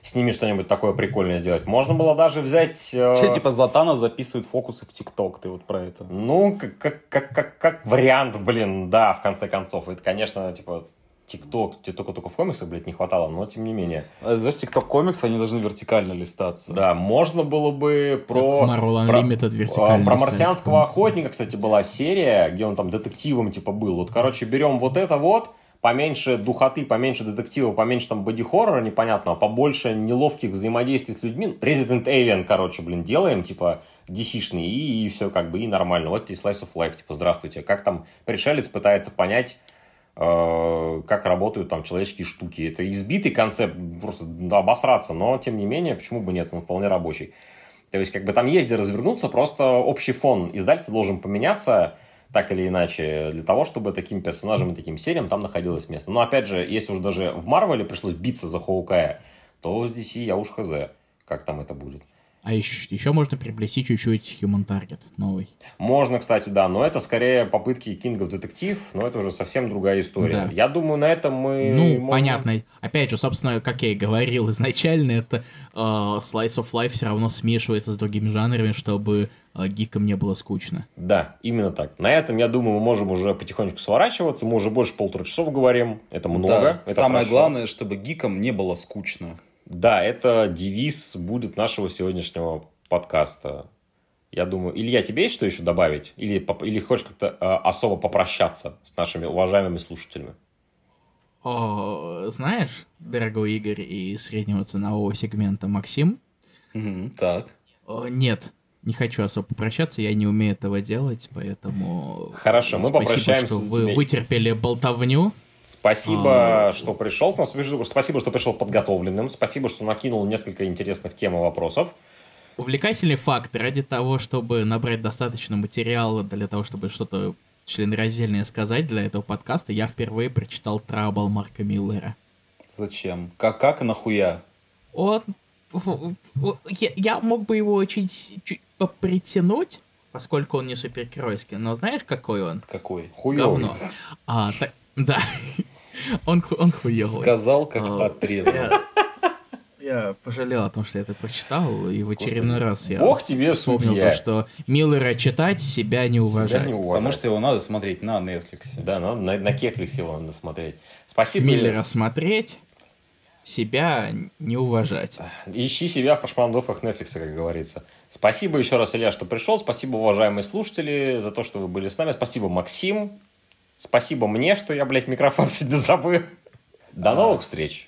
с ними что-нибудь такое прикольное сделать. Можно было даже взять... Э... Че, типа Златана записывает фокусы в ТикТок, ты вот про это? Ну, как, как, как, как вариант, блин, да, в конце концов. Это, конечно, типа, ТикТок, тебе только, только в комиксах, блядь, не хватало, но тем не менее. А, знаешь, ТикТок комиксы, они должны вертикально листаться. Да, можно было бы про... Marvel Unlimited про, вертикально про марсианского охотника, кстати, была серия, где он там детективом типа был. Вот, короче, берем вот это вот, поменьше духоты, поменьше детектива, поменьше там боди-хоррора непонятного, побольше неловких взаимодействий с людьми. Resident Alien, короче, блин, делаем, типа, DC-шный, и, и все как бы, и нормально. Вот тебе Slice of Life, типа, здравствуйте. Как там пришелец пытается понять, как работают там человеческие штуки. Это избитый концепт, просто обосраться, но, тем не менее, почему бы нет, он вполне рабочий. То есть, как бы там есть развернуться, просто общий фон издательства должен поменяться, так или иначе, для того, чтобы таким персонажам и таким сериям там находилось место. Но опять же, если уж даже в Марвеле пришлось биться за Хоукая, то с DC я уж хз, как там это будет. А еще, еще можно приобрести чуть-чуть Human Target новый. Можно, кстати, да, но это скорее попытки King of Detective, но это уже совсем другая история. Да. Я думаю, на этом мы... Ну, можем... понятно. Опять же, собственно, как я и говорил изначально, это э, Slice of Life все равно смешивается с другими жанрами, чтобы э, гикам не было скучно. Да, именно так. На этом, я думаю, мы можем уже потихонечку сворачиваться. Мы уже больше полутора часов говорим. Это много. Да. Это Самое хорошо. главное, чтобы гикам не было скучно. Да, это девиз будет нашего сегодняшнего подкаста. Я думаю, Илья, тебе есть что еще добавить? Или, или хочешь как-то э, особо попрощаться с нашими уважаемыми слушателями? О, знаешь, дорогой Игорь и среднего ценового сегмента Максим? Угу, так. О, нет, не хочу особо попрощаться, я не умею этого делать, поэтому... Хорошо, мы спасибо, попрощаемся что вы вытерпели болтовню. Спасибо, а... что пришел. Спасибо, что пришел подготовленным. Спасибо, что накинул несколько интересных тем и вопросов. Увлекательный факт. Ради того, чтобы набрать достаточно материала для того, чтобы что-то членораздельное сказать для этого подкаста, я впервые прочитал Трабл Марка Миллера. Зачем? Как, как нахуя? Он... Я, я мог бы его чуть, чуть притянуть, поскольку он не супергеройский, но знаешь, какой он? Какой? Хуёвый. Говно. А, так, да. он, он хуёвый. Сказал, как а, отрезал. Я, я пожалел о том, что я это прочитал, и в очередной Господи, раз я Бог тебе вспомнил судья. то, что Миллера читать, себя не уважать. Себя не уважать. Потому что его надо смотреть на Netflix. Да, на, на, на Кекликсе его надо смотреть. Спасибо. Миллера смотреть, себя не уважать. Ищи себя в прошмандовках Netflix, как говорится. Спасибо еще раз, Илья, что пришел. Спасибо, уважаемые слушатели, за то, что вы были с нами. Спасибо, Максим. Спасибо мне, что я, блядь, микрофон сегодня забыл. До новых встреч.